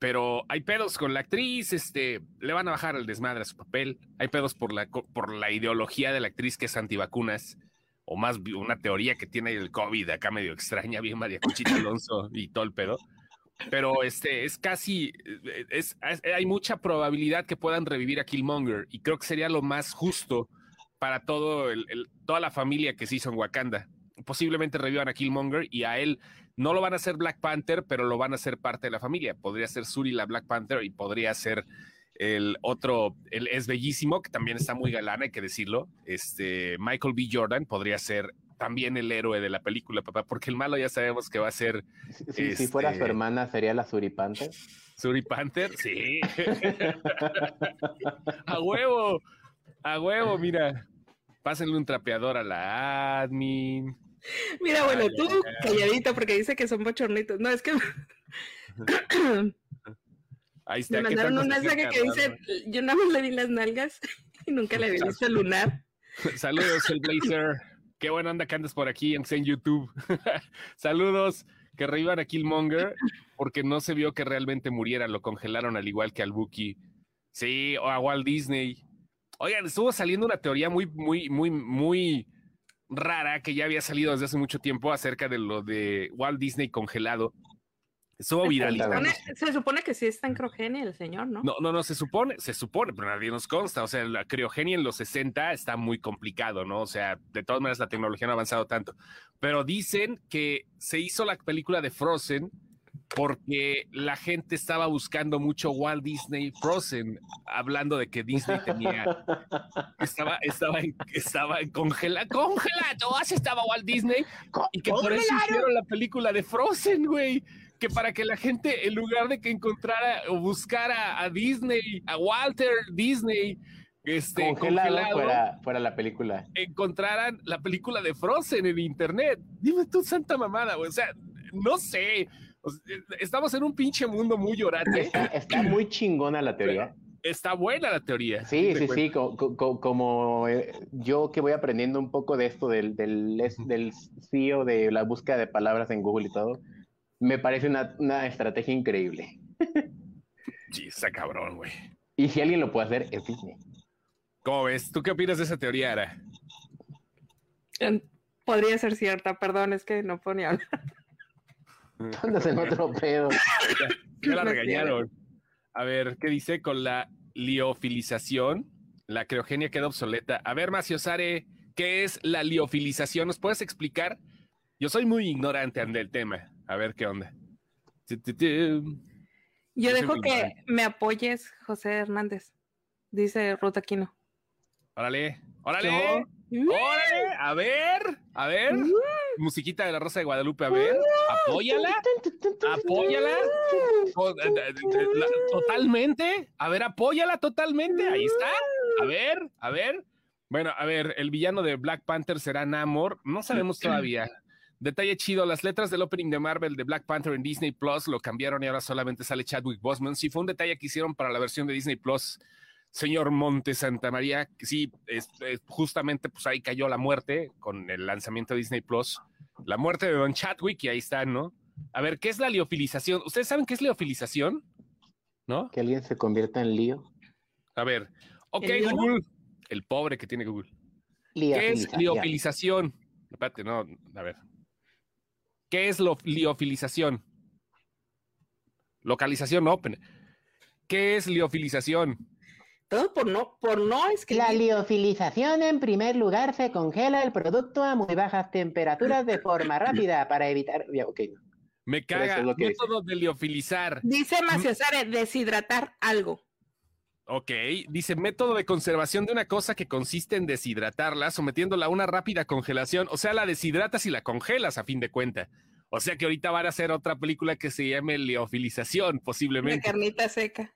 pero hay pedos con la actriz. Este, le van a bajar el desmadre a su papel. Hay pedos por la, por la ideología de la actriz que es antivacunas, o más una teoría que tiene el COVID acá medio extraña, bien María Conchita Alonso y todo el pedo. Pero este es casi, eh, es, hay mucha probabilidad que puedan revivir a Killmonger y creo que sería lo más justo para todo el, el- toda la familia que se hizo en Wakanda. Posiblemente revivan a Killmonger y a él no lo van a hacer Black Panther, pero lo van a hacer parte de la familia. Podría ser Suri la Black Panther y podría ser el otro, el es bellísimo, que también está muy galán, hay que decirlo. Este Michael B. Jordan podría ser también el héroe de la película, papá, porque el malo ya sabemos que va a ser Si, si fuera su Este- hermana, sería la Suripante. Suri Panther, sí. a huevo, a huevo, mira. Pásenle un trapeador a la admin. Mira, bueno, Ay, tú ay, calladito porque dice que son bochornitos. No, es que Ahí está. me ¿qué mandaron un mensaje que dice, yo nada más le vi las nalgas y nunca le visto el lunar. Saludos, el Blazer. Qué buena onda que andas por aquí, aunque sea en YouTube. Saludos. Que revivan a Killmonger porque no se vio que realmente muriera. Lo congelaron al igual que al Buki. Sí, o a Walt Disney. Oigan, estuvo saliendo una teoría muy, muy, muy, muy rara que ya había salido desde hace mucho tiempo acerca de lo de Walt Disney congelado. Estuvo supone, se supone que sí está en crogenia el señor, ¿no? No, no, no, se supone, se supone, pero nadie nos consta. O sea, la criogenia en los 60 está muy complicado, ¿no? O sea, de todas maneras la tecnología no ha avanzado tanto. Pero dicen que se hizo la película de Frozen porque la gente estaba buscando mucho Walt Disney Frozen, hablando de que Disney tenía, estaba, estaba, en, estaba en congela, congelado, así estaba Walt Disney, y que por eso hicieron la película de Frozen, güey. Que para que la gente, en lugar de que encontrara o buscara a Disney, a Walter Disney, este, Congelado, congelado, fuera, fuera la película. encontraran la película de Frozen en internet. Dime tú, santa mamada, güey. O sea, no sé. O sea, estamos en un pinche mundo muy llorante. Está, está muy chingona la teoría. Está buena la teoría. Sí, sí, sí, co- co- co- como eh, yo que voy aprendiendo un poco de esto del, del, del CEO de la búsqueda de palabras en Google y todo, me parece una, una estrategia increíble. Sí, está cabrón, güey. Y si alguien lo puede hacer, es Disney. ¿Cómo ves? ¿Tú qué opinas de esa teoría, Ara? Podría ser cierta, perdón, es que no hablar. Andas en otro pedo. Ya la regañaron. A ver, ¿qué dice con la liofilización? La criogenia queda obsoleta. A ver, Maciosare, ¿qué es la liofilización? ¿Nos puedes explicar? Yo soy muy ignorante del tema. A ver qué onda. Yo dejo que me apoyes, José Hernández, dice Ruth Aquino. Órale, órale, órale. A ver, a ver. musiquita de la Rosa de Guadalupe, a ver, apóyala, apóyala, o- eh, eh, eh, la- totalmente, a ver, apóyala totalmente, ahí está, a ver, a ver. Bueno, a ver, el villano de Black Panther será Namor, no sabemos todavía. Detalle chido, las letras del opening de Marvel de Black Panther en Disney Plus lo cambiaron y ahora solamente sale Chadwick Boseman. Sí, fue un detalle que hicieron para la versión de Disney Plus señor Monte Santa María, sí, es- es- justamente pues ahí cayó la muerte con el lanzamiento de Disney Plus, la muerte de Don Chadwick y ahí está, ¿no? A ver, ¿qué es la liofilización? ¿Ustedes saben qué es liofilización? ¿No? Que alguien se convierta en lío. A ver, ok, ¿El? Google, el pobre que tiene Google. ¿Qué es liofilización? Espérate, no, a ver. ¿Qué es lo, liofilización? Localización open. ¿Qué es liofilización? Todo por no, por no escribir. La liofilización, en primer lugar, se congela el producto a muy bajas temperaturas de forma rápida para evitar. Ya, ok, no. Me caga. es lo que dice. Método de liofilizar. Dice Maciosare, deshidratar algo. Ok, dice método de conservación de una cosa que consiste en deshidratarla, sometiéndola a una rápida congelación. O sea, la deshidratas y la congelas a fin de cuenta. O sea que ahorita van a hacer otra película que se llame Liofilización, Una posiblemente, carnita seca.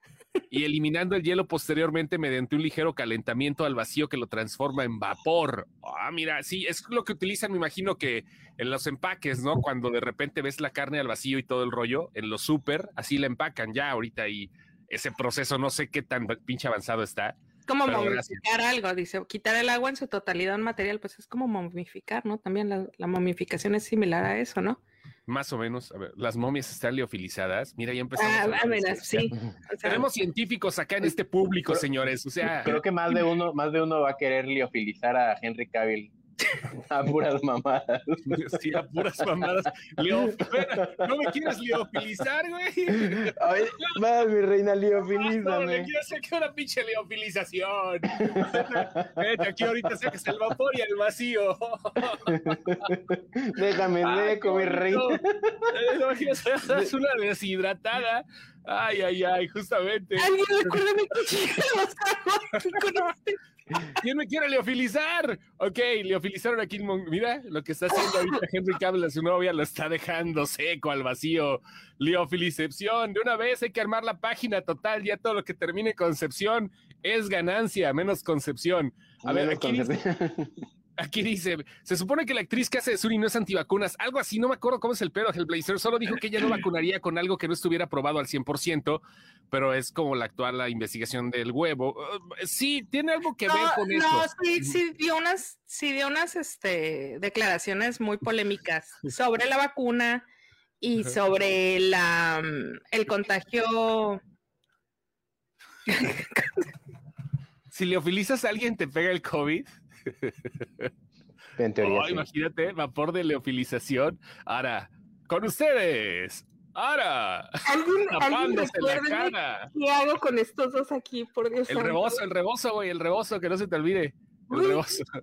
y eliminando el hielo posteriormente mediante un ligero calentamiento al vacío que lo transforma en vapor. Ah, mira, sí, es lo que utilizan, me imagino que en los empaques, ¿no? Cuando de repente ves la carne al vacío y todo el rollo, en los súper, así la empacan ya ahorita y ese proceso no sé qué tan pinche avanzado está. Como momificar algo, dice. Quitar el agua en su totalidad en material, pues es como momificar, ¿no? También la, la momificación es similar a eso, ¿no? Más o menos, a ver, las momias están liofilizadas. Mira, ya empezamos. Ah, a ver, sí. O sea, Tenemos científicos acá en este público, Pero- señores. O sea, Creo que más de uno, más de uno va a querer liofilizar a Henry Cavill. A puras mamadas. sí, a puras mamadas. Leo, espera, ¿no me quieres liofilizar, güey? Ay, va, mi reina, No, le liofilízame. quiero hacer que una pinche liofilización. Vete, aquí ahorita sacas el vapor y el vacío. Déjame Ay, seco, mi reina. Eh, ¿no imaginas? Es una deshidratada. Ay, ay, ay, justamente. Alguien recuérdame que ¿Quién me quiere liofilizar? Ok, liofilizaron a Killmonger. Mira lo que está haciendo ahorita Henry Cavill a su novia, lo está dejando seco al vacío. Liofilicepción, de una vez hay que armar la página total, ya todo lo que termine concepción es ganancia, menos concepción. A ver, aquí concepción. aquí dice, se supone que la actriz que hace de Suri no es antivacunas, algo así, no me acuerdo cómo es el pedo, Hellblazer, solo dijo que ella no vacunaría con algo que no estuviera probado al 100%, pero es como la actual la investigación del huevo. Uh, sí, tiene algo que ver No, con no, eso. sí, sí dio unas, sí dio unas este, declaraciones muy polémicas sobre la vacuna y sobre la mm, el contagio. Si leofilizas a alguien, te pega el COVID. En teoría, Oh, sí. Imagínate, vapor de leofilización. Ahora, con ustedes. Ahora, ¿Alguien, alguien tapándose la recuérdeme cara. qué hago con estos dos aquí? Por Dios El santo? rebozo, el rebozo, güey, el rebozo, que no se te olvide. El Uy. rebozo.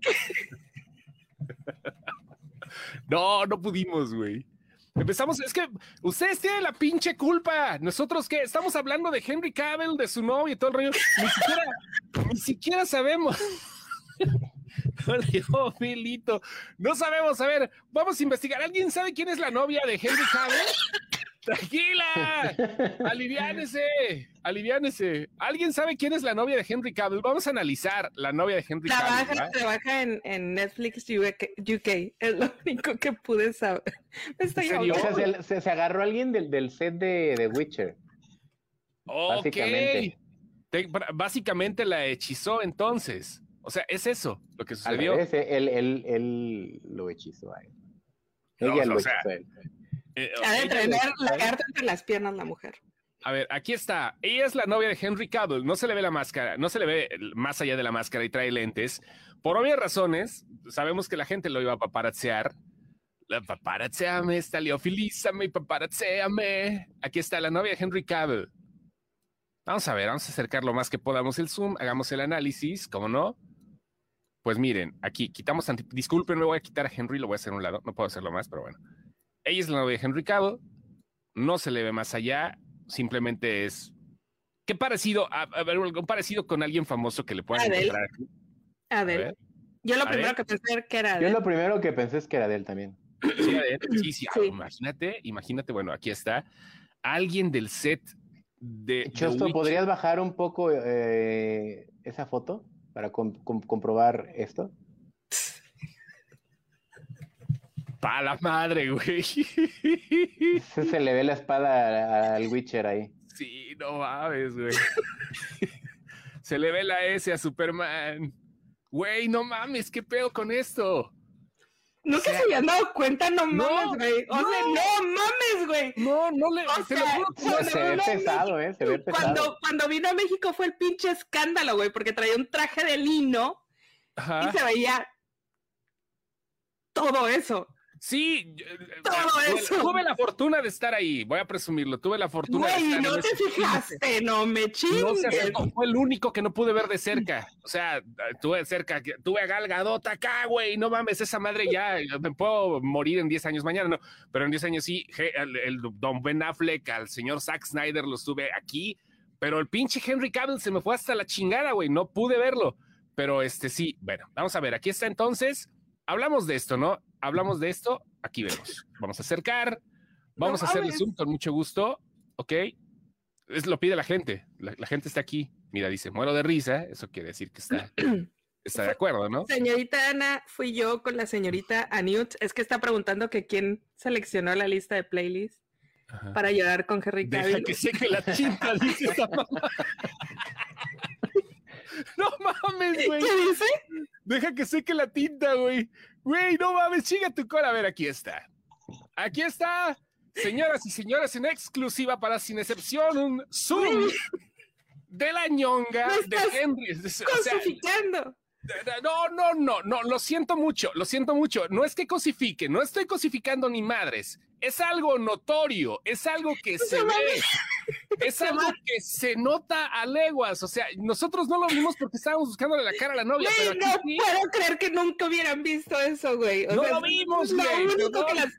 No, no pudimos, güey. Empezamos, es que ustedes tienen la pinche culpa. Nosotros qué, estamos hablando de Henry Cavill, de su novia y todo el rollo. Ni siquiera, ni siquiera sabemos. Dios, Milito. No sabemos, a ver, vamos a investigar. ¿Alguien sabe quién es la novia de Henry Cavill? Tranquila, aliviánese, aliviánese. ¿Alguien sabe quién es la novia de Henry Cavill? Vamos a analizar la novia de Henry Cavill. Trabaja, ¿va? trabaja en, en Netflix UK, UK, es lo único que pude saber. Me estoy. O sea, se, se- se agarró alguien del, del set de, de Witcher. Ok. Básicamente. Te- básicamente la hechizó entonces. O sea, es eso lo que sucedió. eh, él, él, él lo hechizó a él. No, Ella o lo sea, hechizó a él. Eh, Ha de tener la carta entre las piernas la mujer. A ver, aquí está. Ella es la novia de Henry Cavill. No se le ve la máscara, no se le ve más allá de la máscara y trae lentes. Por obvias razones, sabemos que la gente lo iba a paparazzear. La paparazzeame, está liofilízame, paparazzeame. Aquí está la novia de Henry Cavill. Vamos a ver, vamos a acercar lo más que podamos el zoom, hagamos el análisis, ¿cómo no? Pues miren, aquí quitamos, anti- disculpen, me voy a quitar a Henry, lo voy a hacer a un lado, no puedo hacerlo más, pero bueno. Ella es la novia de Henry Cavill, no se le ve más allá, simplemente es. ¿Qué parecido? A, a ver, algo parecido con alguien famoso que le puedan Adele. encontrar. A Adele. ver, Yo lo A primero ver. que pensé que era Yo Adele. lo primero que pensé es que era de él también. Sí, a ver, sí, sí, Sí. imagínate, imagínate, bueno, aquí está. Alguien del set de. Chosto. ¿podrías bajar un poco eh, esa foto para com- com- comprobar esto? Pa' la madre, güey. Se, se le ve la espada al Witcher ahí. Sí, no mames, güey. Se le ve la S a Superman. Güey, no mames, ¿qué pedo con esto? Nunca sea, se habían dado cuenta, no no, mames, güey. O sea, no. no mames, güey. No, no le. O lo sea, juro que no Se, se ve no, no, pesado, ¿eh? Se ve pesado. Cuando, cuando vino a México fue el pinche escándalo, güey, porque traía un traje de lino Ajá. y se veía todo eso. Sí, yo- Todo tuve- eso. tuve la fortuna de estar ahí, voy a presumirlo, tuve la fortuna de Güey, estar no te ese fijaste, no me No se chingues. fue el único que no pude ver de cerca. O sea, tuve de cerca, tuve a Gal Gadot acá, güey, no mames, esa madre ya, me puedo morir en 10 años mañana, no, pero en 10 años sí, el Don Ben Affleck, al señor Zack Snyder los tuve aquí, pero el pinche Henry Cavill se me fue hasta la chingada, güey, no pude verlo. Pero este sí, bueno, vamos a ver, aquí está entonces, hablamos de esto, ¿no? Hablamos de esto, aquí vemos. Vamos a acercar, vamos No a hacerle zoom con mucho gusto, ¿ok? Es, lo pide la gente. La, la gente está aquí. Mira, dice, muero de risa. Eso quiere decir que está, está de acuerdo, ¿no? Señorita Ana, fui yo con la señorita Anut. Es que está preguntando que quién seleccionó la lista de playlist Ajá. para llorar con Henry Deja Cavill. que seque la tinta, dice esa mamá. No mames, güey. ¿Qué dice? Deja que seque la tinta, güey. Güey, no mames, chinga tu cola. A ver, aquí está. Aquí está, señoras y señores, en exclusiva para Sin Excepción, un Zoom de la ñonga de Henry. O sea, Cosificando. No, no, no, no, lo siento mucho, lo siento mucho. No es que cosifique, no estoy cosificando ni madres. Es algo notorio, es algo que se No ve, es algo que se nota a leguas. O sea, nosotros no lo vimos porque estábamos buscándole la cara a la novia, pero no sí. puedo creer que nunca hubieran visto eso, güey. No sea, lo vimos, Lo güey, único perdón. que las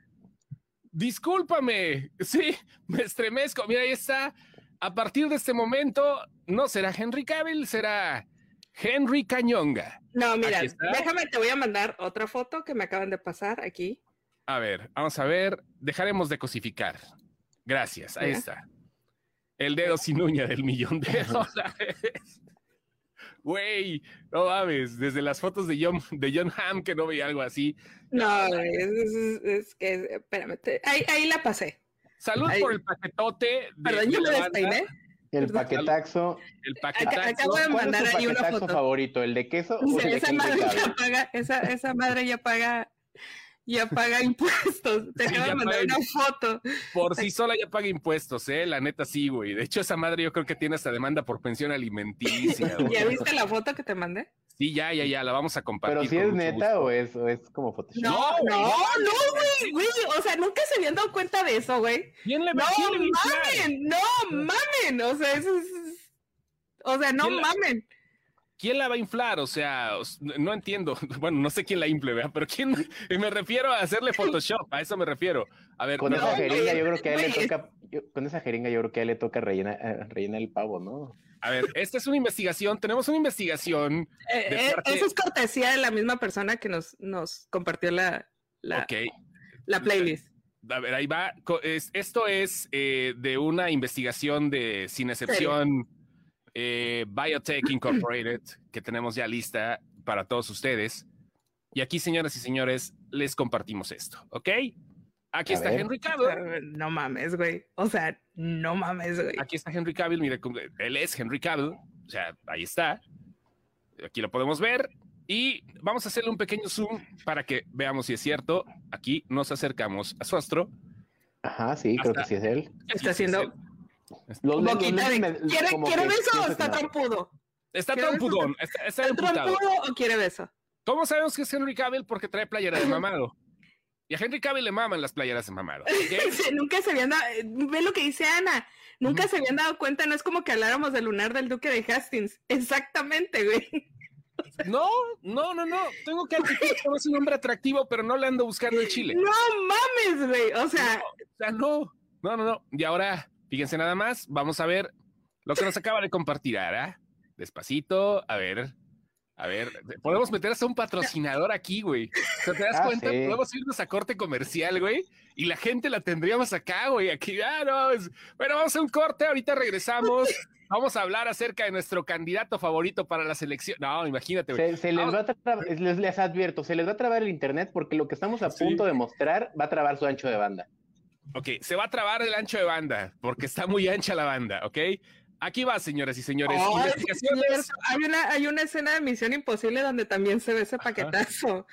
Discúlpame, sí, me estremezco. Mira, ahí está. A partir de este momento, no será Henry Cavill, será Henry Cañonga. No, mira, déjame, te voy a mandar otra foto que me acaban de pasar aquí. A ver, vamos a ver. Dejaremos de cosificar. Gracias, ahí Ya. está. El dedo sin uña del millón de dólares. Güey, no mames, desde las fotos de John, de John Hamm que no veía algo así. No, es, es- es que, espérame, te- ahí, ahí la pasé. Salud por el paquetote. de- Perdón, yo me despeiné. El paquetaxo. El paquetazo. acabo de ¿Cuál es mandar tu ahí una paquetaxo foto. favorito? ¿El de queso o el de esa madre ya paga, esa, esa madre ya paga, ya paga impuestos. Te Sí, acabo de mandar paga una foto. Por sí sola ya paga impuestos, ¿eh? La neta sí, güey. De hecho, esa madre yo creo que tiene hasta demanda por pensión alimenticia. güey. ¿Ya viste la foto que te mandé? Sí, ya, ya, ya, la vamos a compartir. Pero si es neta gusto. o es, o es como Photoshop. No, No, no, güey, güey. O sea, nunca se habían dado cuenta de eso, güey. ¿Quién le No mamen, no mamen. O sea, eso es. O sea, no ¿Quién la- mamen. ¿Quién la va a inflar? O sea, no entiendo. Bueno, no sé quién la infle, ¿verdad? Pero quién. Me refiero a hacerle Photoshop, a eso me refiero. A ver, Con no, esa No, jeringa yo creo que a él le toca, yo- con esa jeringa yo creo que a él le toca rellenar, eh, rellenar el pavo, ¿no? a ver, esta es una investigación. Tenemos una investigación. Eh, eh, parte- Eso es cortesía de la misma persona que nos, nos compartió la, la, playlist. A ver, ahí va. Esto es eh, de una investigación de Sin Excepción eh, Biotech Incorporated que tenemos ya lista para todos ustedes. Y aquí, señoras y señores, les compartimos esto, ¿ok? Aquí A está ver. Henry Cavill. No mames, güey. O sea, no mames, güey. Aquí está Henry Cavill. Mire, él es Henry Cavill. O sea, ahí está. Aquí lo podemos ver. Y vamos a hacerle un pequeño zoom para que veamos si es cierto. Aquí nos acercamos a su astro. Ajá, sí, creo que Hasta- sí es él. Está haciendo Los, los boquita de. ¿Quiere, como ¿quiere que beso o está trompudo? Está ¿Quiere trompudón. Está, está ¿Está emputado. trompudo o quiere beso? ¿Cómo sabemos que es Henry Cavill? Porque trae playera de mamado. Y a Henry Cavill le maman las playeras de mamado. Nunca se habían dado. Ve lo que dice Ana. Nunca se habían dado cuenta. No es como que habláramos del lunar del Duque de Hastings. Exactamente, güey. No, no, no, no. Tengo que admitir que no es un hombre atractivo, pero no le ando buscando el chile. No mames, güey. O sea, O sea, no. No, no, no. Y ahora, fíjense nada más. Vamos a ver lo que nos acaba de compartir Ara. Despacito. A ver. A ver, podemos meter hasta un patrocinador aquí, güey. O sea, ¿te das Ah, cuenta? sí. Podemos irnos a corte comercial, güey. Y la gente la tendríamos acá, güey. Aquí, ah, no. es- Bueno, vamos a un corte, ahorita regresamos. Vamos a hablar acerca de nuestro candidato favorito para la selección. No, imagínate, güey. Se, se les va a trabar, les, les advierto, se les va a trabar el internet porque lo que estamos a Sí. punto de mostrar va a trabar su ancho de banda. Ok, se va a trabar el ancho de banda, porque está muy ancha la banda, ¿ok? Aquí va, señoras y señores. Investigaciones. Hay una, hay una escena de Misión Imposible donde también se ve ese paquetazo.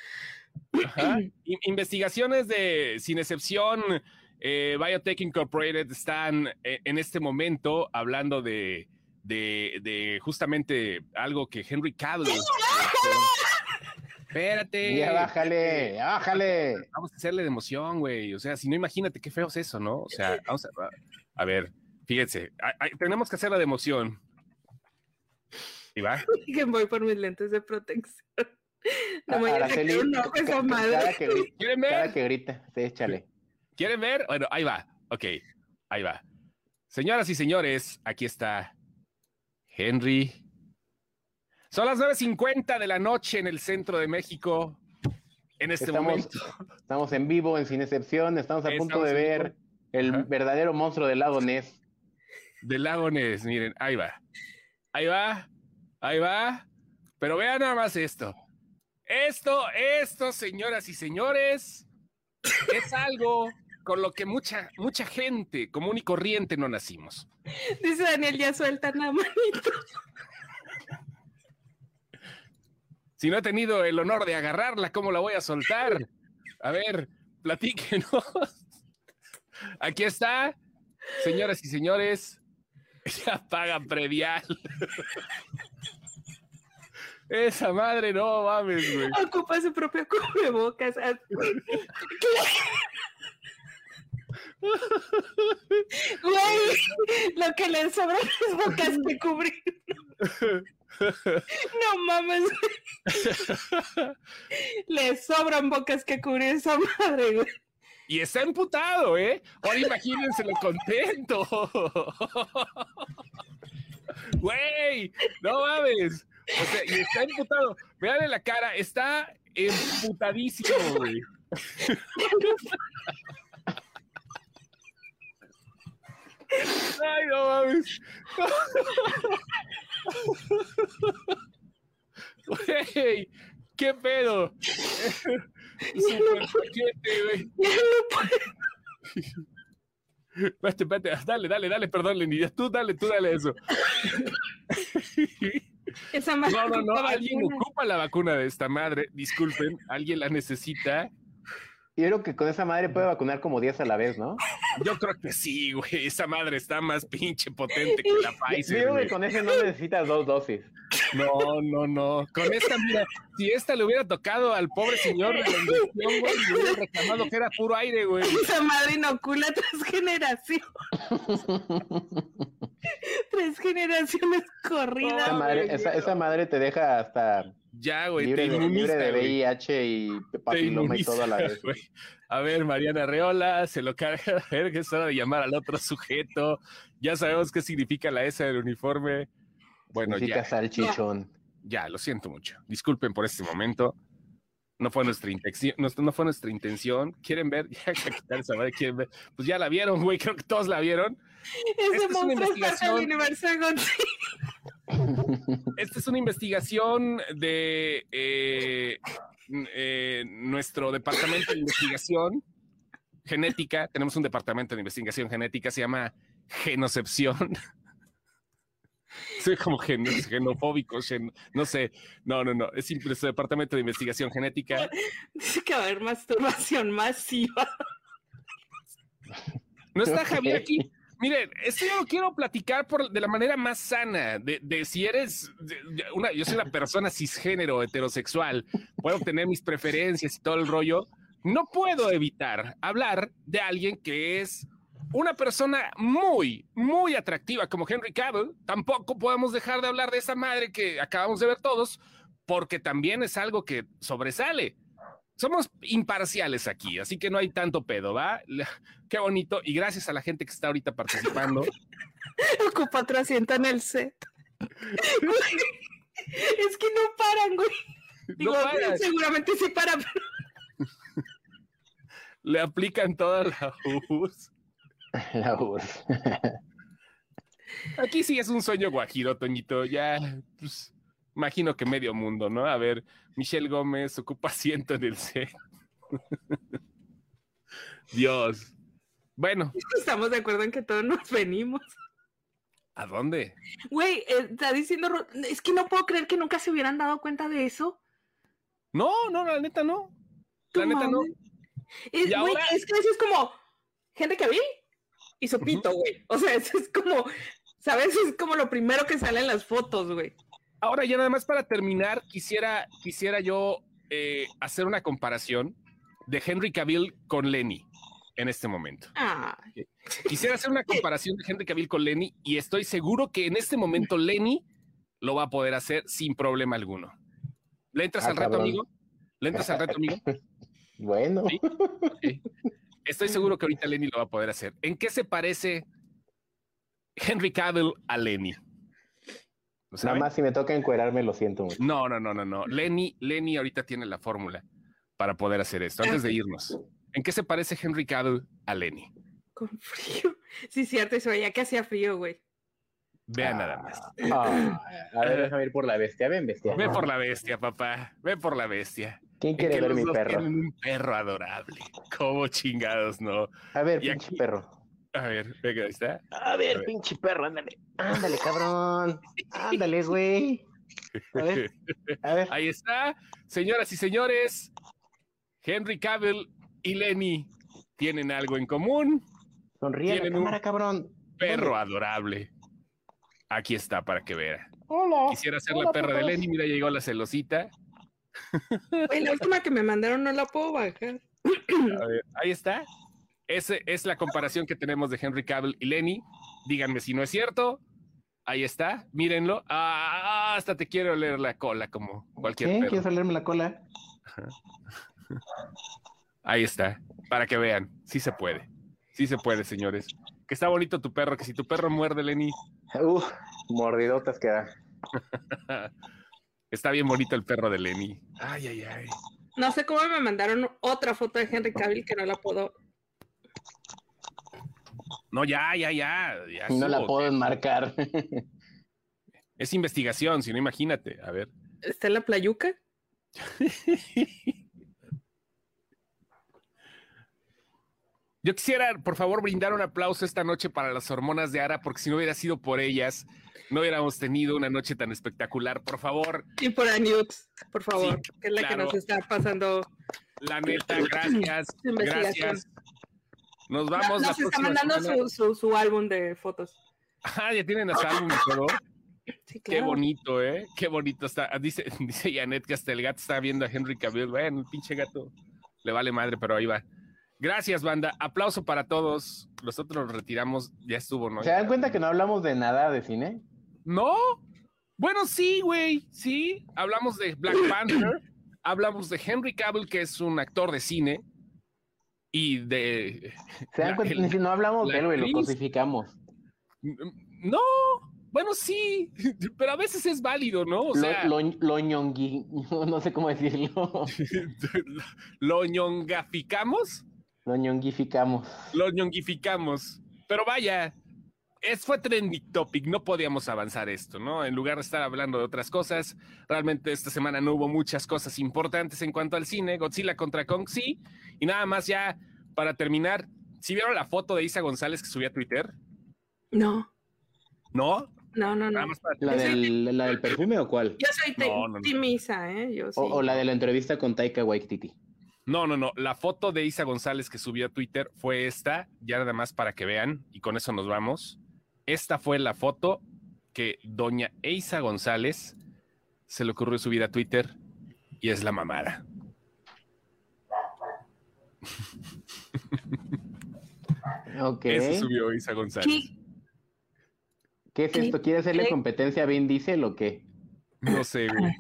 Ajá. Investigaciones de, sin excepción, eh, Biotech Incorporated están eh, en este momento hablando de, de, de justamente algo que Henry Cavill. Espérate. Ya bájale, ya bájale. Vamos a hacerle de emoción, güey. O sea, si no, imagínate qué feo es eso, ¿no? O sea, vamos a, a ver, fíjense, a- a- tenemos que hacerla de emoción. ¿Y va? Que voy por mis lentes de protección. No me voy a sacar un ojo esa madre. cada que, gri- ¿Quieren cada ver? que grita, sí, échale. ¿Quieren ver? Bueno, ahí va. Ok, ahí va. Señoras y señores, aquí está Henry. Son las 9.50 de la noche en el centro de México. En este Estamos, momento. estamos en vivo, en Sin Excepción, estamos a punto de ver vivo. el Ajá. verdadero monstruo del lago Ness. de Lagones, miren, ahí va. Ahí va, ahí va. Pero vean nada más esto. Esto, esto, señoras y señores, es algo con lo que mucha, mucha gente común y corriente no nacimos. Dice Daniel, ya sueltan la manito. Si no he tenido el honor de agarrarla, ¿cómo la voy a soltar? A ver, platíquenos. Aquí está, señoras y señores. Ya pagan predial. Esa madre no mames, güey. Ocupa su propio cubrebocas. Güey, lo que le sobran es bocas que cubrir. No mames. Le sobran bocas que cubrir esa madre, güey. Y está emputado, ¿eh? Ahora imagínense lo contento. Güey, no mames. O sea, y está emputado. Veanle la cara, está emputadísimo, güey. Ay, no mames. Güey, qué pedo. Super paquete, güey. Espérate, espérate, dale, dale, dale, perdón, Lenny. Tú dale, tú dale eso. Esa No, no, no, alguien ocupa la vacuna de esta madre. Disculpen, alguien la necesita. Yo creo que con esa madre puede vacunar como 10 a la vez, ¿no? Yo creo que sí, güey. Esa madre está más pinche potente que la Yo Pfizer. creo güey. que con ese no necesitas dos dosis. No, no, no. Con esta, mira, si esta le hubiera tocado al pobre señor de la inyección, güey, le hubiera reclamado que era puro aire, güey. Esa madre inocula tres generaciones. tres generaciones corridas. Madre, esa madre te deja hasta Ya, güey, libre, te libre de. VIH y Te papiloma y todo a la vez. A ver, Mariana Reola, se lo carga. A ver, que es hora de llamar al otro sujeto. Ya sabemos qué significa la S del uniforme. Bueno, Significa ya, salchichón. ya, lo siento mucho. Disculpen por este momento. No fue nuestra intención, no, no fue nuestra intención. ¿Quieren ver? Ya ¿quieren ver? Pues ya la vieron, güey. Creo que todos la vieron. Ese Esta es una monstruo es del investigación. universo. Esta es una investigación de eh, eh, nuestro departamento de investigación genética. Tenemos un departamento de investigación genética, se llama Genocepción. Soy como gen- genofóbico, gen- no sé. No, no, no. Es simple, nuestro departamento de investigación genética. Dice que va a haber masturbación masiva. No está Javier aquí. Miren, esto yo lo quiero platicar por, de la manera más sana, de, de si eres de- de una, yo soy una persona cisgénero, heterosexual, puedo tener mis preferencias y todo el rollo. No puedo evitar hablar de alguien que es una persona muy, muy atractiva como Henry Cavill. Tampoco podemos dejar de hablar de esa madre que acabamos de ver todos, porque también es algo que sobresale. Somos imparciales aquí, así que no hay tanto pedo, ¿va? Qué bonito. Y gracias a la gente que está ahorita participando. Ocupa asiento en el set. Es que no paran, güey. Digo, No paran. seguramente sí paran, pero Le aplican toda la URSS. La URSS. Aquí sí es un sueño guajiro, Toñito. Ya, pues, imagino que medio mundo, ¿no? A ver, Michelle Gómez ocupa asiento en el set. Dios. Bueno, estamos de acuerdo en que todos nos venimos. ¿a dónde? Güey, eh, está diciendo, es que no puedo creer que nunca se hubieran dado cuenta de eso. No, no, la neta no. La neta no. Es, Y güey, ahora- es que eso es como gente que vi y su pito, güey. O sea, eso es como, ¿sabes? Es como lo primero que sale en las fotos, güey. Ahora ya nada más para terminar, quisiera, quisiera yo eh, hacer una comparación de Henry Cavill con Lenny en este momento. Ah, Quisiera hacer una comparación de Henry Cavill con Lenny y estoy seguro que en este momento Lenny lo va a poder hacer sin problema alguno. ¿Le entras Ah, al reto, cabrón. amigo? ¿Le entras al reto, amigo? Bueno, Sí. Estoy seguro que ahorita Lenny lo va a poder hacer. ¿En qué se parece Henry Cavill a Lenny? ¿Lo nada más si me toca encuerarme, lo siento mucho. No, no, no, no, no. Lenny, Lenny ahorita tiene la fórmula para poder hacer esto. Antes de irnos, ¿en qué se parece Henry Cavill a Lenny? con frío. Sí, cierto, eso ya que hacía frío, güey. Vean nada más. Ah, a ver, déjame ir por la bestia. Ven, bestia. Ve por la bestia, papá. Ve por la bestia. ¿Quién quiere ver mi perro? tienen un perro adorable. ¿Cómo chingados, no? A ver, Y pinche aquí- perro. A ver, venga, ahí está. A A ver, ver. pinche perro, ándale. Ándale, cabrón. Ándale, güey. A ver, a ver. Ahí está. Señoras y señores, Henry Cavill y Lenny tienen algo en común. Sonríe la tienen un cabrón. Perro adorable. Aquí está para que vea. Hola. Quisiera ser la perra de. Lenny. Mira, llegó la celosita. Güey, la última que me mandaron no la puedo bajar. A ver, ahí está. Ese es la comparación que tenemos de Henry Cavill y Lenny. Díganme si no es cierto. Ahí está, mírenlo. Ah, hasta te quiero oler la cola como cualquier ¿Qué? perro. ¿Quieres olerme la cola? Ahí está, para que vean. Sí se puede. Sí se puede, señores. Que está bonito tu perro, que si tu perro muerde, Lenny, Uf, mordidotas que da. está bien bonito el perro de Lenny. Ay, ay, ay. No sé cómo me mandaron otra foto de Henry Cavill que no la puedo. No, ya, ya, ya. ya No la puedo enmarcar. Es investigación, si no, imagínate. A ver. ¿Está en la playuca? Yo quisiera, por favor, brindar un aplauso esta noche para las hormonas de Ara, porque si no hubiera sido por ellas, no hubiéramos tenido una noche tan espectacular. Por favor, Y por Anux, por favor, que es la claro. que nos está pasando. la neta, gracias, gracias. Nos vamos la nos está próxima mandando su, su, su álbum de fotos. Ah, ya tienen hasta álbum y todo. Sí, Qué bonito, ¿eh? Qué bonito está. Ah, Dice, dice Janet que hasta el gato está viendo a Henry Cavill. Bueno, el pinche gato le vale madre, pero ahí va. Gracias, banda. Aplauso para todos. Nosotros nos retiramos. Ya estuvo, ¿no? ¿Se dan cuenta que no hablamos de nada de cine? ¿No? Bueno, sí, güey. Sí. Hablamos de Black Panther. hablamos de Henry Cavill, que es un actor de cine. Y de. ¿Se dan cuenta? el- no hablamos la de él, güey, lo cosificamos. No. Bueno, sí. Pero a veces es válido, ¿no? O sea, lo, lo, lo ñongui- no sé cómo decirlo. lo ñongaficamos. Lo ñonguificamos. lo ñonguificamos. Pero vaya, es, fue trending topic, no podíamos avanzar esto, ¿no? En lugar de estar hablando de otras cosas, realmente esta semana no hubo muchas cosas importantes en cuanto al cine. Godzilla contra Kong, sí. Y nada más ya, para terminar, ¿sí vieron la foto de Isa González que subió a Twitter? No, ¿No? no, no, no. ¿La del, ¿La del perfume o cuál? Yo soy te- No, no, no. timisa, ¿eh? Yo sí. O, o la de la entrevista con Taika Waititi. No, no, no. La foto de Isa González que subió a Twitter fue esta, ya nada más para que vean, y con eso nos vamos. Esta fue la foto que doña Isa González se le ocurrió subir a Twitter y es la mamada. Ok. Eso subió Isa González. ¿Qué? ¿Qué es esto? ¿Quiere hacerle ¿Qué? competencia a Vin Diesel o qué? No sé, güey.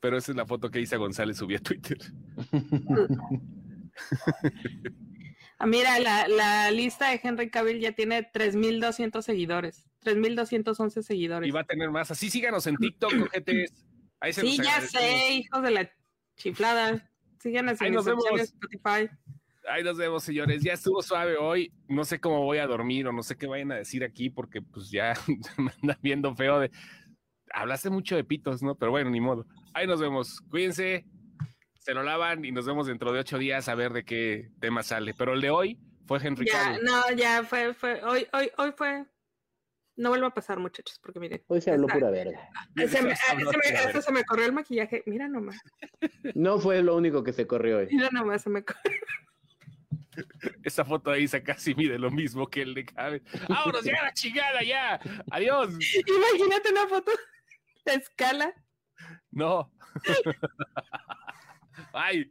Pero esa es la foto que Isa González subió a Twitter. Ah, mira, la, la lista de Henry Cavill ya tiene 3.200 seguidores. 3.211 seguidores. Y va a tener más. Así síganos en TikTok, ojetes. Ahí se sí, ya sé, hijos de la chiflada. Síganos en. Spotify. Ahí nos vemos, señores. Ya estuvo suave hoy. No sé cómo voy a dormir o no sé qué vayan a decir aquí porque pues ya me andan viendo feo de... Hablaste mucho de pitos, ¿no? Pero bueno, ni modo. Ahí nos vemos. Cuídense, se lo lavan y nos vemos dentro de ocho días a ver de qué tema sale. Pero el de hoy fue Henry Ya, Cavill. no, ya fue, fue, hoy, hoy, hoy fue. No vuelva a pasar, muchachos, porque miren. Hoy se habló Ajá. pura verga. Se me, Se me- hasta vez. se me corrió el maquillaje. Mira nomás, No fue lo único que se corrió hoy. mira nomás, se me corrió. Esa foto ahí se casi mide lo mismo que el de Cavill. ¡Vámonos ya a la chingada ya! ¡Adiós! Imagínate una foto de escala. No. Bye.